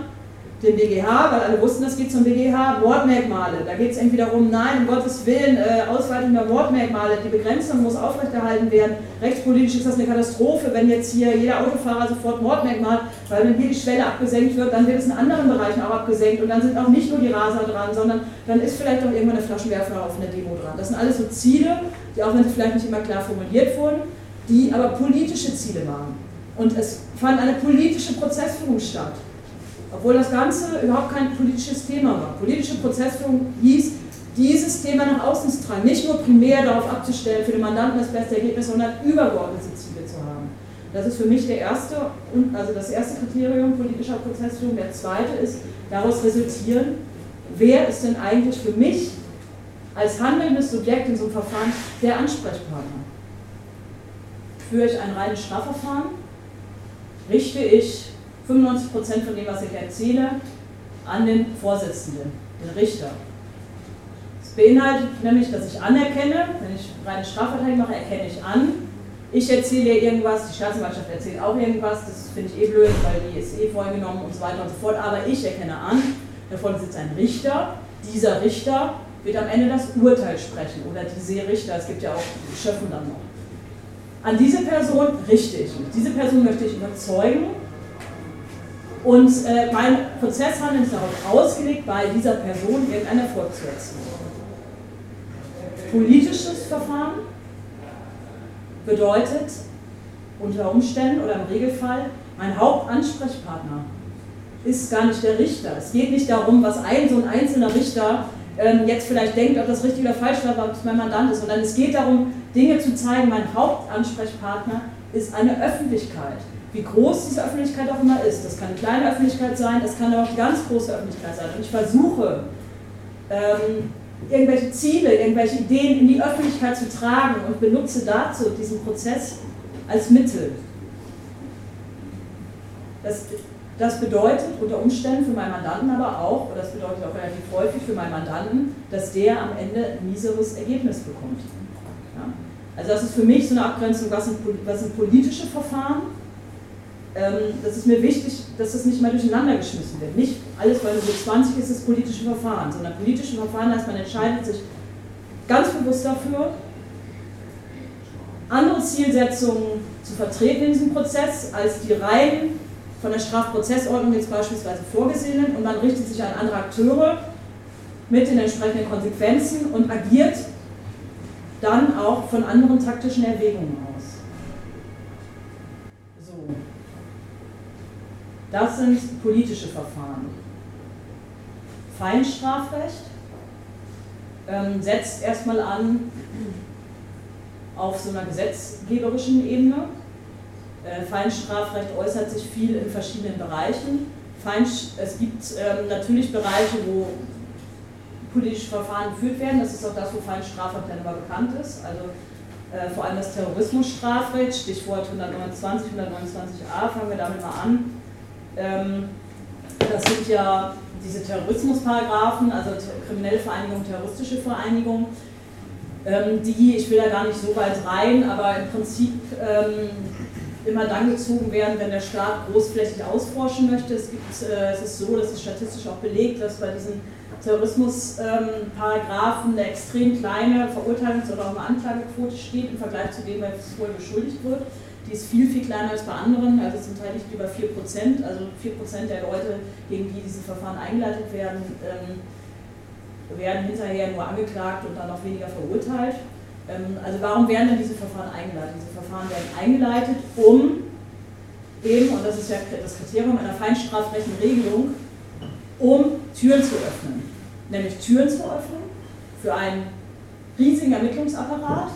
den BGH, weil alle wussten, das geht zum BGH, Mordmerkmale. Da geht es irgendwie darum, nein, um Gottes Willen, äh, Ausweitung der Mordmerkmale, die Begrenzung muss aufrechterhalten werden. Rechtspolitisch ist das eine Katastrophe, wenn jetzt hier jeder Autofahrer sofort Mordmerkmal, weil wenn hier die Schwelle abgesenkt wird, dann wird es in anderen Bereichen auch abgesenkt und dann sind auch nicht nur die Raser dran, sondern dann ist vielleicht auch irgendwann der Flaschenwerfer auf einer Demo dran. Das sind alles so Ziele, die auch wenn sie vielleicht nicht immer klar formuliert wurden, die aber politische Ziele waren. Und es fand eine politische Prozessführung statt. Obwohl das Ganze überhaupt kein politisches Thema war. Politische Prozessführung hieß, dieses Thema nach außen zu tragen, nicht nur primär darauf abzustellen, für den Mandanten das beste Ergebnis, sondern übergeordnete Ziele zu haben. Das ist für mich der erste, also das erste Kriterium politischer Prozessführung. Der zweite ist, daraus resultieren, wer ist denn eigentlich für mich als handelndes Subjekt in so einem Verfahren der Ansprechpartner? Führe ich ein reines Strafverfahren? Richte ich 95 Prozent von dem, was ich erzähle, an den Vorsitzenden, den Richter. Das beinhaltet nämlich, dass ich anerkenne, wenn ich reine Strafverteidigung mache, erkenne ich an, ich erzähle irgendwas, die Staatsanwaltschaft erzählt auch irgendwas, das finde ich eh blöd, weil die ist eh vorgenommen und so weiter und so fort, aber ich erkenne an, davon sitzt ein Richter, dieser Richter wird am Ende das Urteil sprechen oder diese Richter, es gibt ja auch die Schöpfen dann noch. An diese Person richte ich mich. Diese Person möchte ich überzeugen, und äh, mein Prozesshandeln ist darauf ausgelegt, bei dieser Person irgendeinen Erfolg zu erzielen. Politisches Verfahren bedeutet unter Umständen oder im Regelfall, mein Hauptansprechpartner ist gar nicht der Richter. Es geht nicht darum, was ein so ein einzelner Richter ähm, jetzt vielleicht denkt, ob das richtig oder falsch war, was mein Mandant ist, sondern es geht darum, Dinge zu zeigen. Mein Hauptansprechpartner ist eine Öffentlichkeit wie groß diese Öffentlichkeit auch immer ist. Das kann eine kleine Öffentlichkeit sein, das kann auch eine ganz große Öffentlichkeit sein. Und ich versuche, ähm, irgendwelche Ziele, irgendwelche Ideen in die Öffentlichkeit zu tragen und benutze dazu diesen Prozess als Mittel. Das, das bedeutet unter Umständen für meinen Mandanten aber auch, oder das bedeutet auch relativ häufig für meinen Mandanten, dass der am Ende ein mieseres Ergebnis bekommt. Ja? Also das ist für mich so eine Abgrenzung, was sind, was sind politische Verfahren. Ähm, das ist mir wichtig, dass das nicht mal durcheinander geschmissen wird. Nicht alles, weil so 20 ist, ist politische Verfahren, sondern politische Verfahren heißt, man entscheidet sich ganz bewusst dafür, andere Zielsetzungen zu vertreten in diesem Prozess, als die rein von der Strafprozessordnung jetzt beispielsweise vorgesehenen und man richtet sich an andere Akteure mit den entsprechenden Konsequenzen und agiert dann auch von anderen taktischen Erwägungen aus. So. Das sind politische Verfahren. Feinstrafrecht ähm, setzt erstmal an auf so einer gesetzgeberischen Ebene. Äh, Feinstrafrecht äußert sich viel in verschiedenen Bereichen. es gibt ähm, natürlich Bereiche, wo politische Verfahren geführt werden. Das ist auch das, wo Feinstrafrecht dann immer bekannt ist. Also äh, vor allem das Terrorismusstrafrecht, Stichwort 129, 129a, fangen wir damit mal an. Ähm, das sind ja diese Terrorismusparagraphen, also kriminelle Vereinigung, terroristische Vereinigung, ähm, die, ich will da gar nicht so weit rein, aber im Prinzip ähm, immer dann gezogen werden, wenn der Staat großflächig ausforschen möchte. Es, gibt, äh, es ist so, dass es statistisch auch belegt, dass bei diesen Terrorismusparagraphen eine extrem kleine Verurteilungs- oder auch eine Anklagequote steht im Vergleich zu dem, was vorher beschuldigt wird. Die ist viel, viel kleiner als bei anderen, also zum Teil nicht über 4%. Also 4% der Leute, gegen die diese Verfahren eingeleitet werden, ähm, werden hinterher nur angeklagt und dann auch weniger verurteilt. Ähm, also warum werden denn diese Verfahren eingeleitet? Diese Verfahren werden eingeleitet, um eben, und das ist ja das Kriterium einer feinstrafrechtlichen Regelung, um Türen zu öffnen. Nämlich Türen zu öffnen für einen riesigen Ermittlungsapparat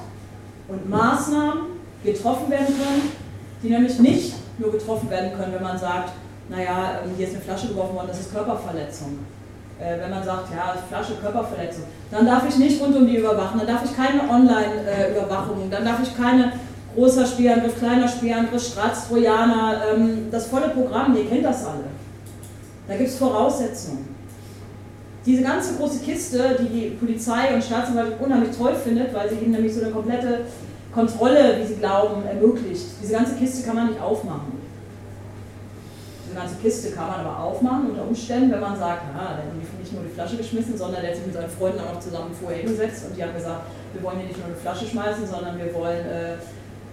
und Maßnahmen getroffen werden können, die nämlich nicht nur getroffen werden können, wenn man sagt, naja, ähm, hier ist eine Flasche geworfen worden, das ist Körperverletzung äh, wenn man sagt, ja, Flasche Körperverletzung, dann darf ich nicht rund um die überwachen, dann darf ich keine Online-Überwachung, dann darf ich keine großer Spielangriff, kleiner Spielangriff, Stratz, Trojaner, ähm, das volle Programm, ihr kennt das alle. Da gibt es Voraussetzungen. Diese ganze große Kiste, die die Polizei und Staatsanwaltschaft unheimlich toll findet, weil sie ihnen nämlich so eine komplette Kontrolle, wie sie glauben, ermöglicht. Diese ganze Kiste kann man nicht aufmachen ganze Kiste kann man aber aufmachen unter Umständen, wenn man sagt, na, der hat nicht nur die Flasche geschmissen, sondern der hat sich mit seinen Freunden auch noch zusammen vorher hingesetzt und die haben gesagt, wir wollen hier nicht nur eine Flasche schmeißen, sondern wir wollen, äh,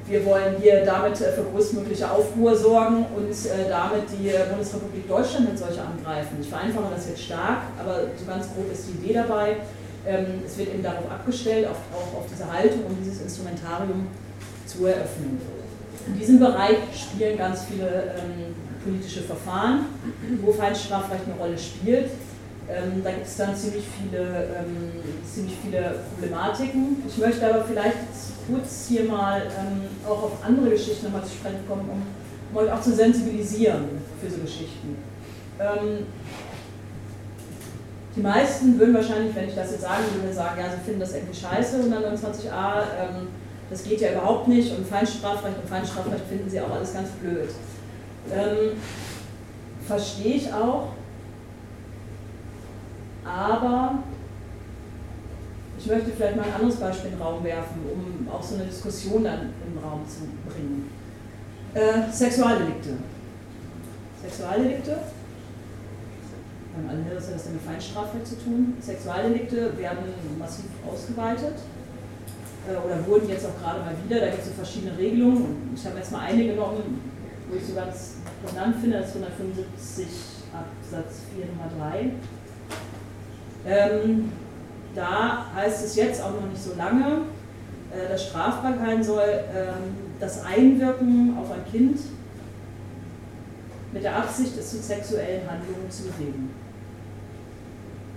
wir wollen hier damit äh, für größtmögliche Aufruhr sorgen und äh, damit die äh, Bundesrepublik Deutschland mit solche angreifen. Ich vereinfache das jetzt stark, aber so ganz grob ist die Idee dabei. Ähm, es wird eben darauf abgestellt, auf, auch auf diese Haltung, um dieses Instrumentarium zu eröffnen. In diesem Bereich spielen ganz viele ähm, politische Verfahren, wo Feinstrafrecht eine Rolle spielt. Ähm, da gibt es dann ziemlich viele, ähm, ziemlich viele Problematiken. Ich möchte aber vielleicht kurz hier mal ähm, auch auf andere Geschichten nochmal zu sprechen kommen, um, um euch auch zu sensibilisieren für so Geschichten. Die meisten würden wahrscheinlich, wenn ich das jetzt sagen würde, sagen, ja, sie finden das irgendwie scheiße, 129a, ähm, das geht ja überhaupt nicht und Feinstrafrecht und Feinstrafrecht finden sie auch alles ganz blöd. Ähm, Verstehe ich auch, aber ich möchte vielleicht mal ein anderes Beispiel in den Raum werfen, um auch so eine Diskussion dann im Raum zu bringen. Äh, Sexualdelikte. Sexualdelikte, haben alle das hat das mit Feinstrafrecht zu tun. Sexualdelikte werden massiv ausgeweitet äh, oder wurden jetzt auch gerade mal wieder, da gibt es so verschiedene Regelungen. Ich habe jetzt mal eine genommen, wo ich so ganz prägnant finde, das ist 175 Absatz 4 Nummer 3. Ähm, da heißt es jetzt auch noch nicht so lange, äh, dass strafbar sein soll, ähm, das Einwirken auf ein Kind mit der Absicht, es zu sexuellen Handlungen zu bewegen.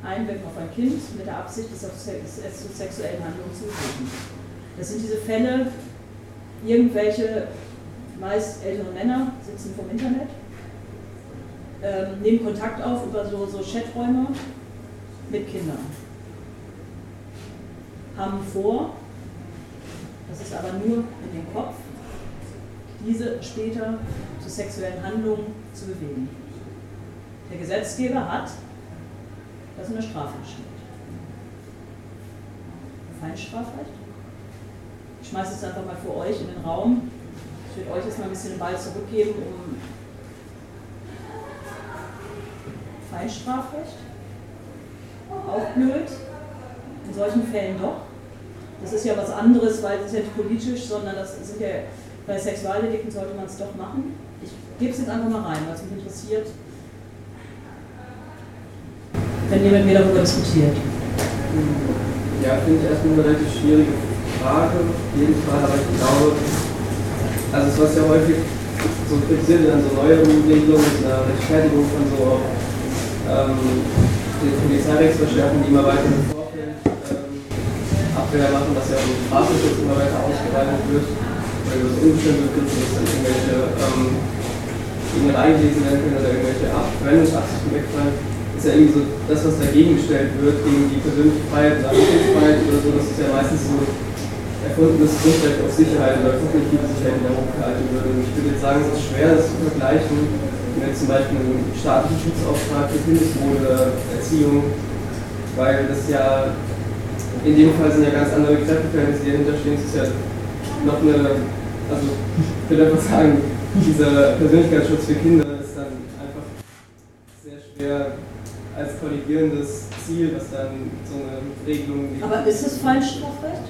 Einwirken auf ein Kind mit der Absicht, es, zu sexuellen Handlungen zu bewegen. Das sind diese Fälle, irgendwelche meist ältere Männer sitzen vom Internet, ähm, nehmen Kontakt auf über so, so Chaträume mit Kindern. haben vor, das ist aber nur in den Kopf, diese später zu sexuellen Handlungen zu bewegen. Der Gesetzgeber hat das der Strafe gestellt. Feinstrafrecht. Ich schmeiße es einfach mal für euch in den Raum. Ich würde euch jetzt mal ein bisschen den Ball zurückgeben, um Feinstrafrecht. Auch blöd. In solchen Fällen doch. Das ist ja was anderes, weil es ist ja nicht politisch, sondern das sind ja bei Sexualdelikten sollte man es doch machen. Ich gebe es jetzt einfach mal rein, weil es mich interessiert, wenn jemand mehr darüber diskutiert. Ja, finde ich erstmal eine relativ schwierige Frage, auf jeden Fall, aber ich glaube, also es was ja häufig so kritisiert wird an so neueren Regelungen mit einer Rechtfertigung von so ähm, den Polizeirechtsverstärkungen, die immer weiter im ähm, Abwehr machen, dass ja im Strafrecht immer weiter ausgeweitet wird, weil das unbestimmte Begriffe, dass dann irgendwelche ähm, Dinge reingelesen werden können oder irgendwelche Verwendungsabsichten wegfallen ist ja irgendwie so das, was dagegen gestellt wird, gegen die persönliche Freiheit oder Handlungsfreiheit oder so, das ist ja meistens so erfundenes Grundrecht auf Sicherheit oder kognitive Sicherheit, die da hochgehalten wird. Und ich würde jetzt sagen, es ist schwer, das zu vergleichen mit zum Beispiel einem staatlichen Schutzauftrag für Kindeswohl oder Erziehung, weil das ja in dem Fall sind ja ganz andere Kräfteverhältnisse, die dahinter stehen. Es ist ja noch eine, also ich würde einfach sagen, dieser Persönlichkeitsschutz für Kinder ist dann einfach sehr schwer als korrigierendes Ziel, was dann so eine Regelung. Aber ist es Feinstrafrecht?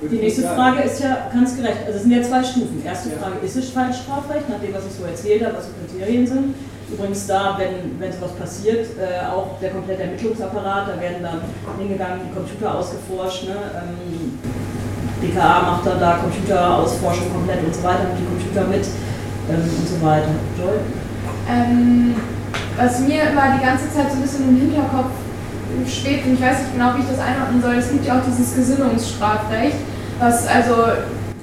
Die nächste Frage ist ja ganz gerecht. Also es sind ja zwei Stufen. Erste Frage, ist es Feinstrafrecht, nach dem, was ich so erzählt habe, was die Kriterien sind? Übrigens da, wenn, wenn sowas passiert, äh, auch der komplette Ermittlungsapparat, da werden dann hingegangen, die Computer ausgeforscht. Ne? Ähm, BKA macht dann da Computerausforschung komplett und so weiter, mit die Computer mit ähm, und so weiter. Joy? Ähm, was mir immer die ganze Zeit so ein bisschen im Hinterkopf schwebt, und ich weiß nicht genau, wie ich das einordnen soll, es gibt ja auch dieses Gesinnungsstrafrecht, was also,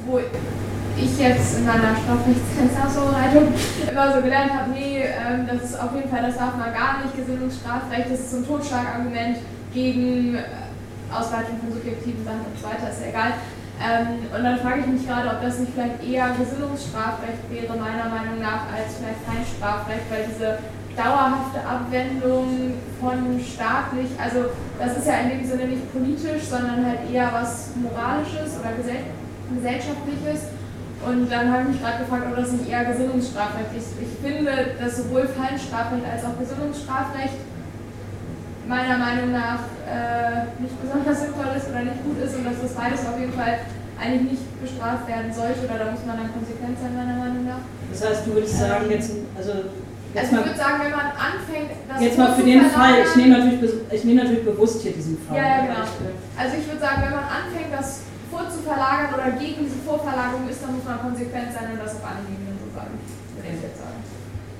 wo ich jetzt in meiner Strafrechtsvorbereitung immer so gelernt habe, nee, ähm, das ist auf jeden Fall, das darf man gar nicht, Gesinnungsstrafrecht, das ist so ein Totschlagargument gegen äh, Ausweitung von subjektiven Sachen und so weiter, ist ja egal. Ähm, und dann frage ich mich gerade, ob das nicht vielleicht eher Gesinnungsstrafrecht wäre, meiner Meinung nach, als vielleicht Feinstrafrecht, weil diese dauerhafte Abwendung von staatlich, also das ist ja in dem Sinne nicht politisch, sondern halt eher was Moralisches oder gesell gesellschaftliches. Und dann habe ich mich gerade gefragt, ob das nicht eher Gesinnungsstrafrecht ist. Ich finde, dass sowohl Feinstrafrecht als auch Gesinnungsstrafrecht meiner Meinung nach äh, nicht besonders sinnvoll ist oder nicht gut ist und dass das beides auf jeden Fall eigentlich nicht bestraft werden sollte oder da muss man dann konsequent sein, meiner Meinung nach. Das heißt, du würdest sagen, jetzt, also also ich würde sagen, wenn man anfängt, das Jetzt mal für den Fall, ich nehme, natürlich, ich nehme natürlich bewusst hier diesen Fall. Ja, ja, genau. Also ich würde sagen, wenn man anfängt, das vorzuverlagern oder gegen diese Vorverlagerung ist, dann muss man konsequent sein und das auf alle Ebenen so sagen. Okay.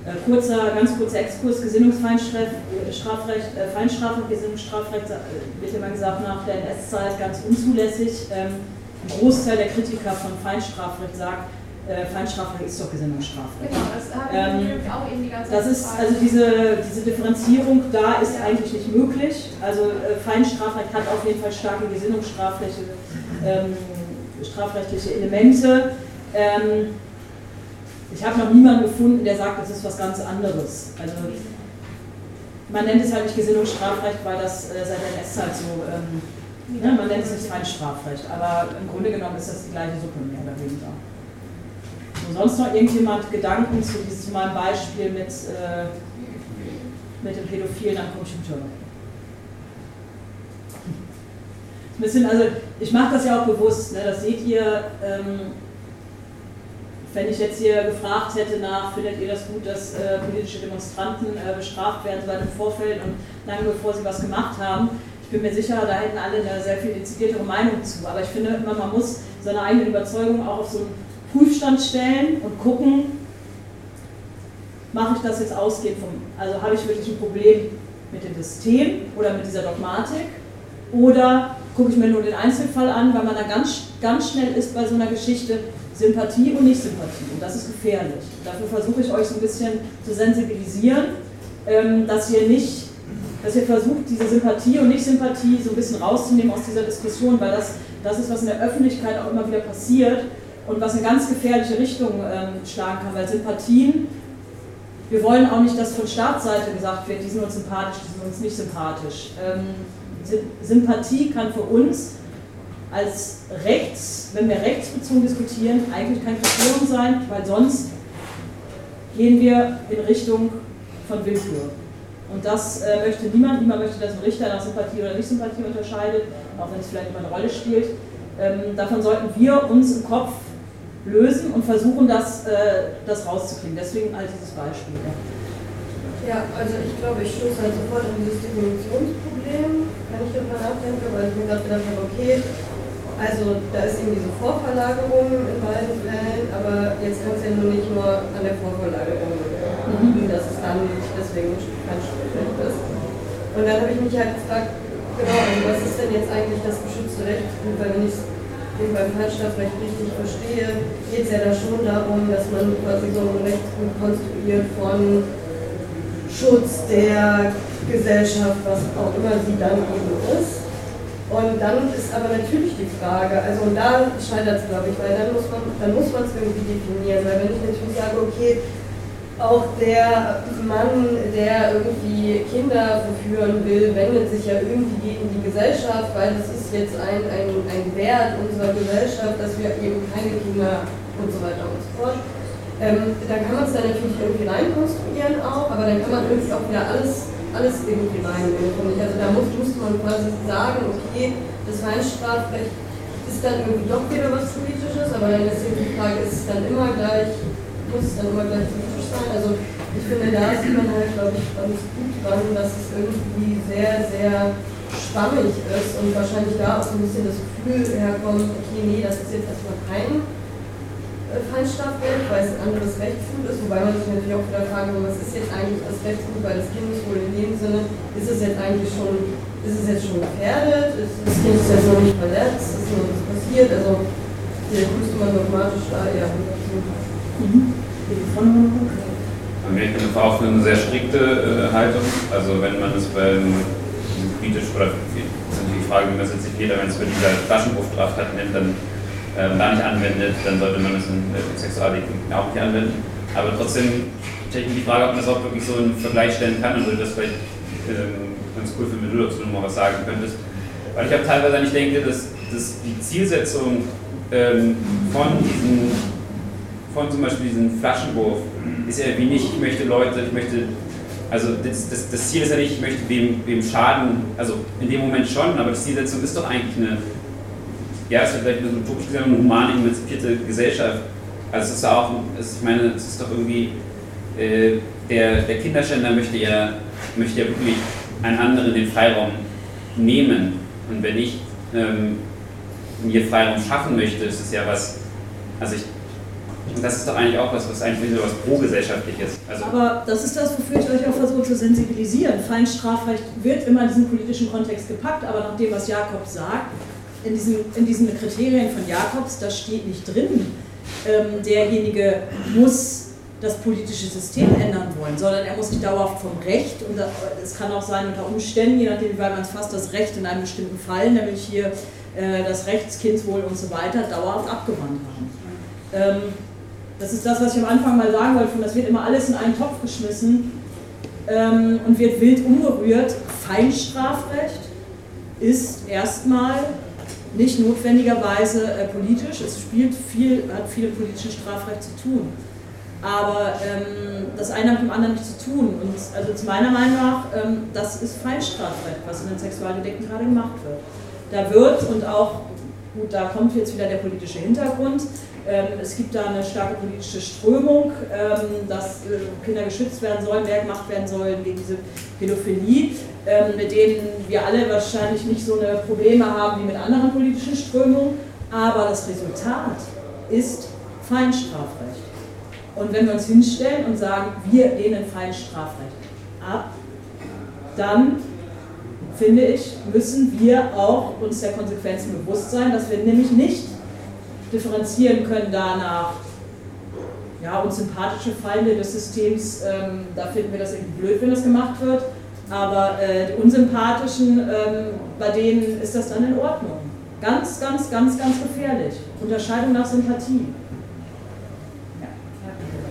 Äh, kurzer, ganz kurzer Exkurs, Gesinnungsfeinstrafrecht, äh, Feinstrafrecht, Gesinnungsstrafrecht äh, wird immer gesagt nach der NS-Zeit ganz unzulässig. Ähm, ein Großteil der Kritiker von Feinstrafrecht sagt, äh, Feinstrafrecht ist doch Gesinnungsstrafrecht. Genau, das habe ich ähm, auch eben die ganze Zeit Das ist, also diese, diese Differenzierung da ist ja. eigentlich nicht möglich. Also äh, Feinstrafrecht hat auf jeden Fall starke gesinnungsstrafrechtliche ähm, strafrechtliche Elemente. Ähm, ich habe noch niemanden gefunden, der sagt, das ist was ganz anderes. Also man nennt es halt nicht Gesinnungsstrafrecht, weil das äh, seit der NS-Zeit so, ähm, ne, man nennt es nicht Feinstrafrecht, aber im Grunde genommen ist das die gleiche Suppe mehr oder weniger. So, sonst noch irgendjemand Gedanken zu, diesem Beispiel mit, äh, mit dem Pädophilen am Computer? Ein bisschen, also ich mache das ja auch bewusst, ne, das seht ihr, ähm, wenn ich jetzt hier gefragt hätte nach, findet ihr das gut, dass äh, politische Demonstranten äh, bestraft werden seit dem Vorfeld und lange bevor sie was gemacht haben, ich bin mir sicher, da hätten alle eine sehr viel dezidiertere Meinung zu. Aber ich finde immer, man muss seine eigene Überzeugung auch auf so einen Prüfstand stellen und gucken, mache ich das jetzt ausgehend vom, also habe ich wirklich ein Problem mit dem System oder mit dieser Dogmatik oder gucke ich mir nur den Einzelfall an, weil man da ganz, ganz schnell ist bei so einer Geschichte Sympathie und Nicht-Sympathie und das ist gefährlich. Dafür versuche ich euch so ein bisschen zu sensibilisieren, ähm, dass ihr nicht dass ihr versucht, diese Sympathie und Nicht-Sympathie so ein bisschen rauszunehmen aus dieser Diskussion, weil das, das ist, was in der Öffentlichkeit auch immer wieder passiert und was in ganz gefährliche Richtung ähm, schlagen kann, weil Sympathien, wir wollen auch nicht, dass von Staatsseite gesagt wird, die sind uns sympathisch, die sind uns nicht sympathisch. Ähm, Sympathie kann für uns als rechts, wenn wir rechtsbezogen diskutieren, eigentlich kein Kriterium sein, weil sonst gehen wir in Richtung von Willkür. Und das äh, möchte niemand. Niemand möchte, dass ein Richter nach Sympathie oder Nicht-Sympathie unterscheidet, auch wenn es vielleicht immer eine Rolle spielt. Ähm, davon sollten wir uns im Kopf lösen und versuchen, das, äh, das rauszukriegen. Deswegen all dieses Beispiel. Ja, also ich glaube, ich stoße halt sofort an dieses Definitionsproblem, wenn ich darüber nachdenke, weil ich mir gerade gedacht habe, okay, also da ist eben diese Vorverlagerung in beiden Fällen, aber jetzt kann es ja nur nicht nur an der Vorverlagerung liegen, dass es dann deswegen kein Strafrecht ist. Und dann habe ich mich halt gefragt, genau, also was ist denn jetzt eigentlich das geschützte Recht? Wenn ich es beim Fallstrafrecht richtig verstehe, geht es ja da schon darum, dass man quasi so ein Recht konstruiert von Schutz der Gesellschaft, was auch immer sie dann eben ist. Und dann ist aber natürlich die Frage, also und da scheitert es, glaube ich, weil dann muss man es irgendwie definieren, weil wenn ich natürlich sage, okay, auch der Mann, der irgendwie Kinder verführen will, wendet sich ja irgendwie gegen die Gesellschaft, weil das ist jetzt ein, ein, ein Wert unserer Gesellschaft, dass wir eben keine Kinder und so weiter und so fort. Ähm, da kann man es dann natürlich irgendwie reinkonstruieren auch, aber dann kann man irgendwie auch wieder alles alles irgendwie reinnehmen. Also da muss, muss man quasi sagen, okay, das Feinstrafrecht ist dann irgendwie doch wieder was Politisches, aber dann ist die Frage, ist es dann immer gleich, muss es dann immer gleich sein? Also ich finde, da sieht man halt, glaube ich, ganz gut dran, dass es irgendwie sehr, sehr schwammig ist und wahrscheinlich da auch so ein bisschen das Gefühl herkommt, okay, nee, das ist jetzt erstmal kein Feinstrafrecht, weil es ein anderes Rechtsgut ist, wobei man sich natürlich auch wieder fragen kann, was ist jetzt eigentlich das Rechtsgut, weil das Kind ist wohl in dem Sinne, ist es jetzt eigentlich schon, ist es jetzt schon gefährdet, ist das Kind jetzt noch nicht verletzt, ist noch nichts passiert, also hier müsste man dogmatisch da eher mhm. Ich bin auch eine sehr strikte äh, Haltung. Also wenn man es beim politisch oder ist die Frage, wie man es jetzt nicht jeder, wenn es bei dieser Flaschenwurfstraftat nimmt, dann ähm, da nicht anwendet, dann sollte man es in äh, Sexualdelikten auch nicht anwenden. Aber trotzdem stelle ich mir die Frage, ob man das auch wirklich so in Vergleich stellen kann und würde das vielleicht ähm, ganz cool finden, wenn du dazu noch mal was sagen könntest. Weil ich habe teilweise nicht denke, dass, dass die Zielsetzung ähm, von diesen, von zum Beispiel diesem Flaschenwurf ist ja wie nicht, ich möchte Leute, ich möchte also das, das, das, Ziel ist ja nicht, ich möchte wem, wem schaden, also in dem Moment schon, aber die Zielsetzung ist doch eigentlich eine ja, es ist vielleicht eine utopisch gesagt, eine human emanzipierte Gesellschaft. Also es ist auch, es, ich meine, es ist doch irgendwie, äh, der, der Kinderschänder möchte ja, möchte ja wirklich einen anderen den Freiraum nehmen. Und wenn ich ähm, mir Freiraum schaffen möchte, ist es ja was, also ich, und das ist doch eigentlich auch was, was eigentlich so was pro-gesellschaftliches. Also Aber das ist das, wofür ich euch auch versuche zu sensibilisieren. Feinstrafrecht wird immer in diesen politischen Kontext gepackt, aber nach dem, was Jakob sagt, in diesen, in diesen Kriterien von Jakobs, da steht nicht drin, ähm, derjenige muss das politische System ändern wollen, sondern er muss sich dauerhaft vom Recht, und es kann auch sein unter Umständen, je nachdem, wie man es fasst, das Recht in einem bestimmten Fall, nämlich hier äh, das Rechtskindwohl und so weiter, dauerhaft abgewandt haben. Ähm, das ist das, was ich am Anfang mal sagen wollte, das wird immer alles in einen Topf geschmissen ähm, und wird wild umgerührt. Feinstrafrecht ist erstmal nicht notwendigerweise äh, politisch, es spielt viel, hat viel mit politischem Strafrecht zu tun. Aber ähm, das eine hat mit dem anderen nichts zu tun. Und also zu meiner Meinung nach, ähm, das ist Feinstrafrecht, was in den Sexualdelikten gerade gemacht wird. Da wird und auch, gut, da kommt jetzt wieder der politische Hintergrund, es gibt da eine starke politische Strömung, ähm, dass äh, Kinder geschützt werden sollen, mehr gemacht werden sollen gegen diese Pädophilie, ähm, mit denen wir alle wahrscheinlich nicht so eine Probleme haben wie mit anderen politischen Strömungen. Aber das Resultat ist Feinstrafrecht. Und wenn wir uns hinstellen und sagen, wir lehnen Feinstrafrecht ab, dann finde ich, müssen wir auch uns der Konsequenzen bewusst sein, dass wir nämlich nicht differenzieren können danach, ja, uns sympathische Feinde des Systems, ähm, da finden wir das irgendwie blöd, wenn das gemacht wird. Aber äh, die unsympathischen, ähm, bei denen ist das dann in Ordnung. Ganz, ganz, ganz, ganz gefährlich. Unterscheidung nach Sympathie.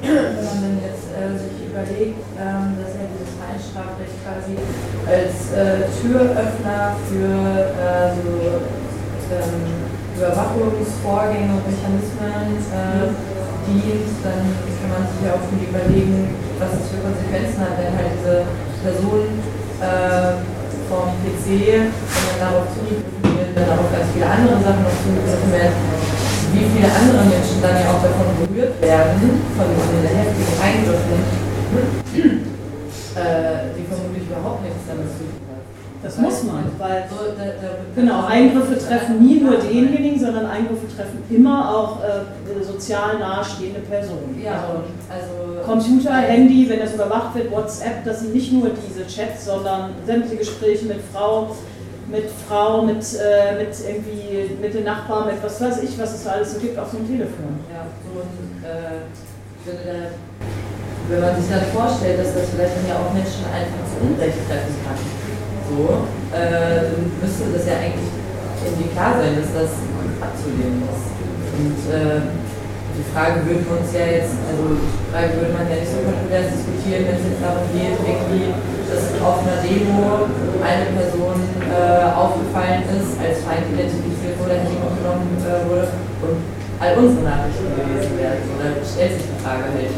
Wenn man dann jetzt äh, sich überlegt, ähm, dass ja dieses Feinstrafrecht quasi als äh, Türöffner für äh, so ähm, Überwachungsvorgänge und Mechanismen äh, dient, dann kann man sich ja auch schon überlegen, was es für Konsequenzen hat, wenn halt diese Person äh, vom PC, wenn man darauf zugegriffen wird, dann auch ganz viele andere Sachen noch zugegriffen werden, wie viele andere Menschen dann ja auch davon berührt werden, von diesen heftigen Eingriffen, äh, die vermutlich überhaupt nichts damit zu tun haben. Das muss man, weil genau, Eingriffe treffen nie nur denjenigen, sondern Eingriffe treffen immer auch äh, sozial nahestehende Personen. Ja, Also, also. Computer, Handy, wenn das überwacht wird, WhatsApp, das sind nicht nur diese Chats, sondern sämtliche Gespräche mit Frau, mit Frau, mit, äh, mit irgendwie mit den Nachbarn, mit was weiß ich, was es da alles so gibt auf so einem Telefon. Ja, so ein, äh, wenn man sich dann vorstellt, dass das vielleicht dann ja auch Menschen einfach zu Unrecht treffen kann, so, äh, müsste das ja eigentlich irgendwie klar sein, dass das abzulehnen ist. Und äh, die Frage würden wir uns ja jetzt, also die Frage würde man ja nicht so kontrovers diskutieren, wenn es jetzt darum geht, irgendwie, dass auf einer Demo eine Person äh, aufgefallen ist, als Feind identifiziert wurde, Handy genommen äh, wurde und all unsere Nachrichten gelesen werden. Oder stellt sich die Frage halt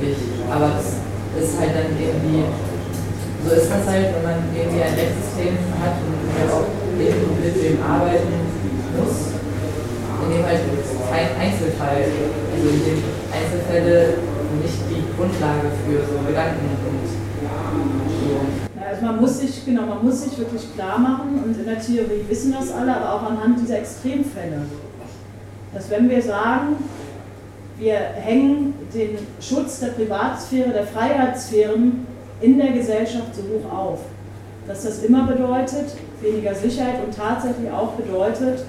nicht. Aber es ist halt dann irgendwie, so ist das halt, wenn man irgendwie ein Rechtssystem hat und halt auch mit dem arbeiten muss, in dem halt kein Einzelfall, also in dem Einzelfälle nicht die Grundlage für so Gedanken und so. Also man muss sich, genau, man muss sich wirklich klar machen und in der Theorie wissen das alle, aber auch anhand dieser Extremfälle, dass wenn wir sagen, wir hängen den Schutz der Privatsphäre, der Freiheitssphären in der Gesellschaft so hoch auf, dass das immer bedeutet, weniger Sicherheit und tatsächlich auch bedeutet,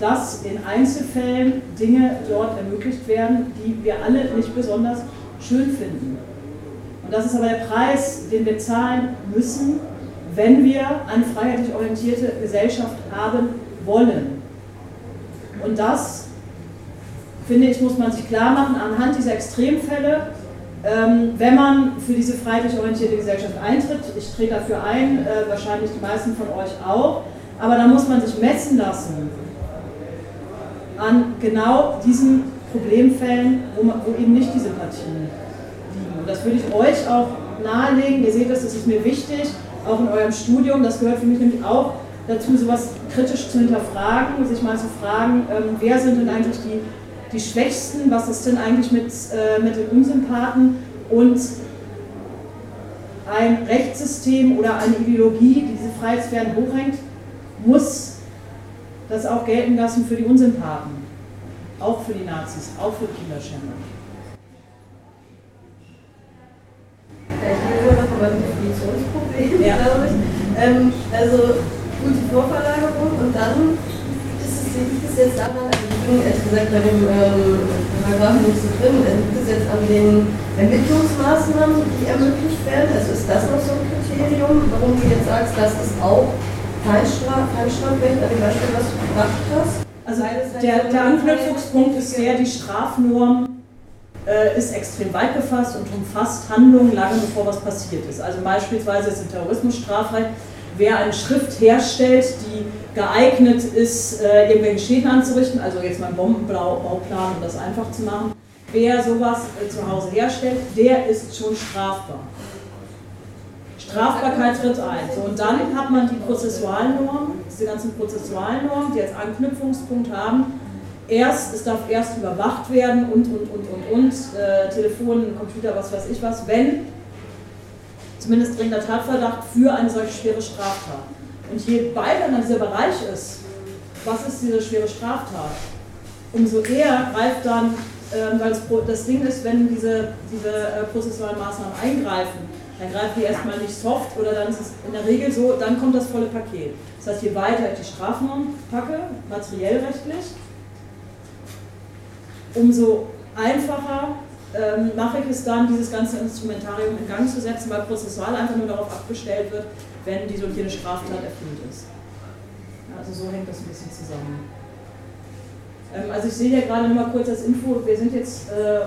dass in Einzelfällen Dinge dort ermöglicht werden, die wir alle nicht besonders schön finden. Und das ist aber der Preis, den wir zahlen müssen, wenn wir eine freiheitlich orientierte Gesellschaft haben wollen. Und das, finde ich, muss man sich klar machen anhand dieser Extremfälle, wenn man für diese freiheitlich orientierte Gesellschaft eintritt. Ich trete dafür ein, äh, wahrscheinlich die meisten von euch auch. Aber da muss man sich messen lassen an genau diesen Problemfällen, wo, man, wo eben nicht die Sympathien liegen. Und das würde ich euch auch nahelegen. Ihr seht das, das ist mir wichtig, auch in eurem Studium. Das gehört für mich nämlich auch dazu, sowas kritisch zu hinterfragen, sich mal zu fragen, ähm, wer sind denn eigentlich die, die Schwächsten, was ist denn eigentlich mit, äh, mit den Unsympathen und ein Rechtssystem oder eine Ideologie, die diese Freiheitssphären hochhängt, muss das auch gelten lassen für die Unsympathen, auch für die Nazis, auch für Kinderschänder. Ich noch über Definitionsproblem, Ja. glaube ich. Ähm, also gut, die Vorverlagerung und dann ist es, liegt es jetzt daran, bin ehrlich gesagt bei dem ähm, Paragraphen nicht so drin, liegt es jetzt an den Ermittlungsmaßnahmen, die ermöglicht werden? Also ist das noch so ein Kriterium, warum du jetzt sagst, das ist auch Feinstraf, Feinstrafrecht, an dem Beispiel, was du gebracht hast? Also der, der Anknüpfungspunkt ist der, die Strafnorm äh, ist extrem weit gefasst und umfasst Handlungen lange bevor was passiert ist. Also beispielsweise ist im Terrorismusstrafrecht, wer eine Schrift herstellt, die geeignet ist, äh, irgendwelche Schäden anzurichten, also jetzt mal einen Bombenbauplan, um das einfach zu machen, wer sowas äh, zu Hause herstellt, der ist schon strafbar. Strafbarkeit tritt ein. So, und dann hat man die Prozessualnorm, diese ganzen Prozessualnormen, die als Anknüpfungspunkt haben. Erst, es darf erst überwacht werden und, und, und, und, und, äh, Telefon, Computer, was weiß ich was, wenn zumindest dringender Tatverdacht für eine solche schwere Straftat. Und je weiter dann dieser Bereich ist, was ist diese schwere Straftat, umso eher greift dann, ähm, weil das, Ding ist, wenn diese, diese äh, prozessualen Maßnahmen eingreifen, dann greifen die erstmal nicht soft oder dann ist es in der Regel so, dann kommt das volle Paket. Das heißt, je weiter ich die Strafnorm packe, materiell rechtlich, umso einfacher ähm, Mafek ist dann, dieses ganze Instrumentarium in Gang zu setzen, weil prozessual einfach nur darauf abgestellt wird, wenn diese und jene Straftat erfüllt ist. Also so hängt das ein bisschen zusammen. Ähm, also ich sehe ja gerade noch mal kurz als Info, wir sind jetzt äh,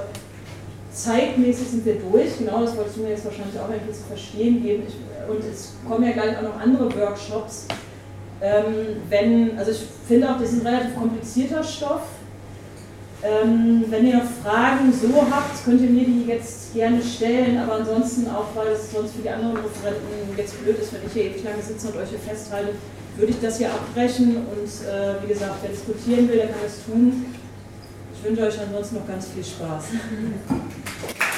zeitmäßig sind wir durch, genau das wolltest du mir jetzt wahrscheinlich auch irgendwie zu verstehen geben. Ich, und es kommen ja gleich auch noch andere Workshops. Ähm, wenn, also ich finde auch, das ist ein relativ komplizierter Stoff. Ähm, wenn ihr noch Fragen so habt, könnt ihr mir die jetzt gerne stellen, aber ansonsten auch, weil es sonst für die anderen Referenten jetzt blöd ist, wenn ich hier ewig lange sitze und euch hier festhalte, würde ich das hier abbrechen und äh, wie gesagt, wer diskutieren will, der kann es tun. Ich wünsche euch ansonsten noch ganz viel Spaß.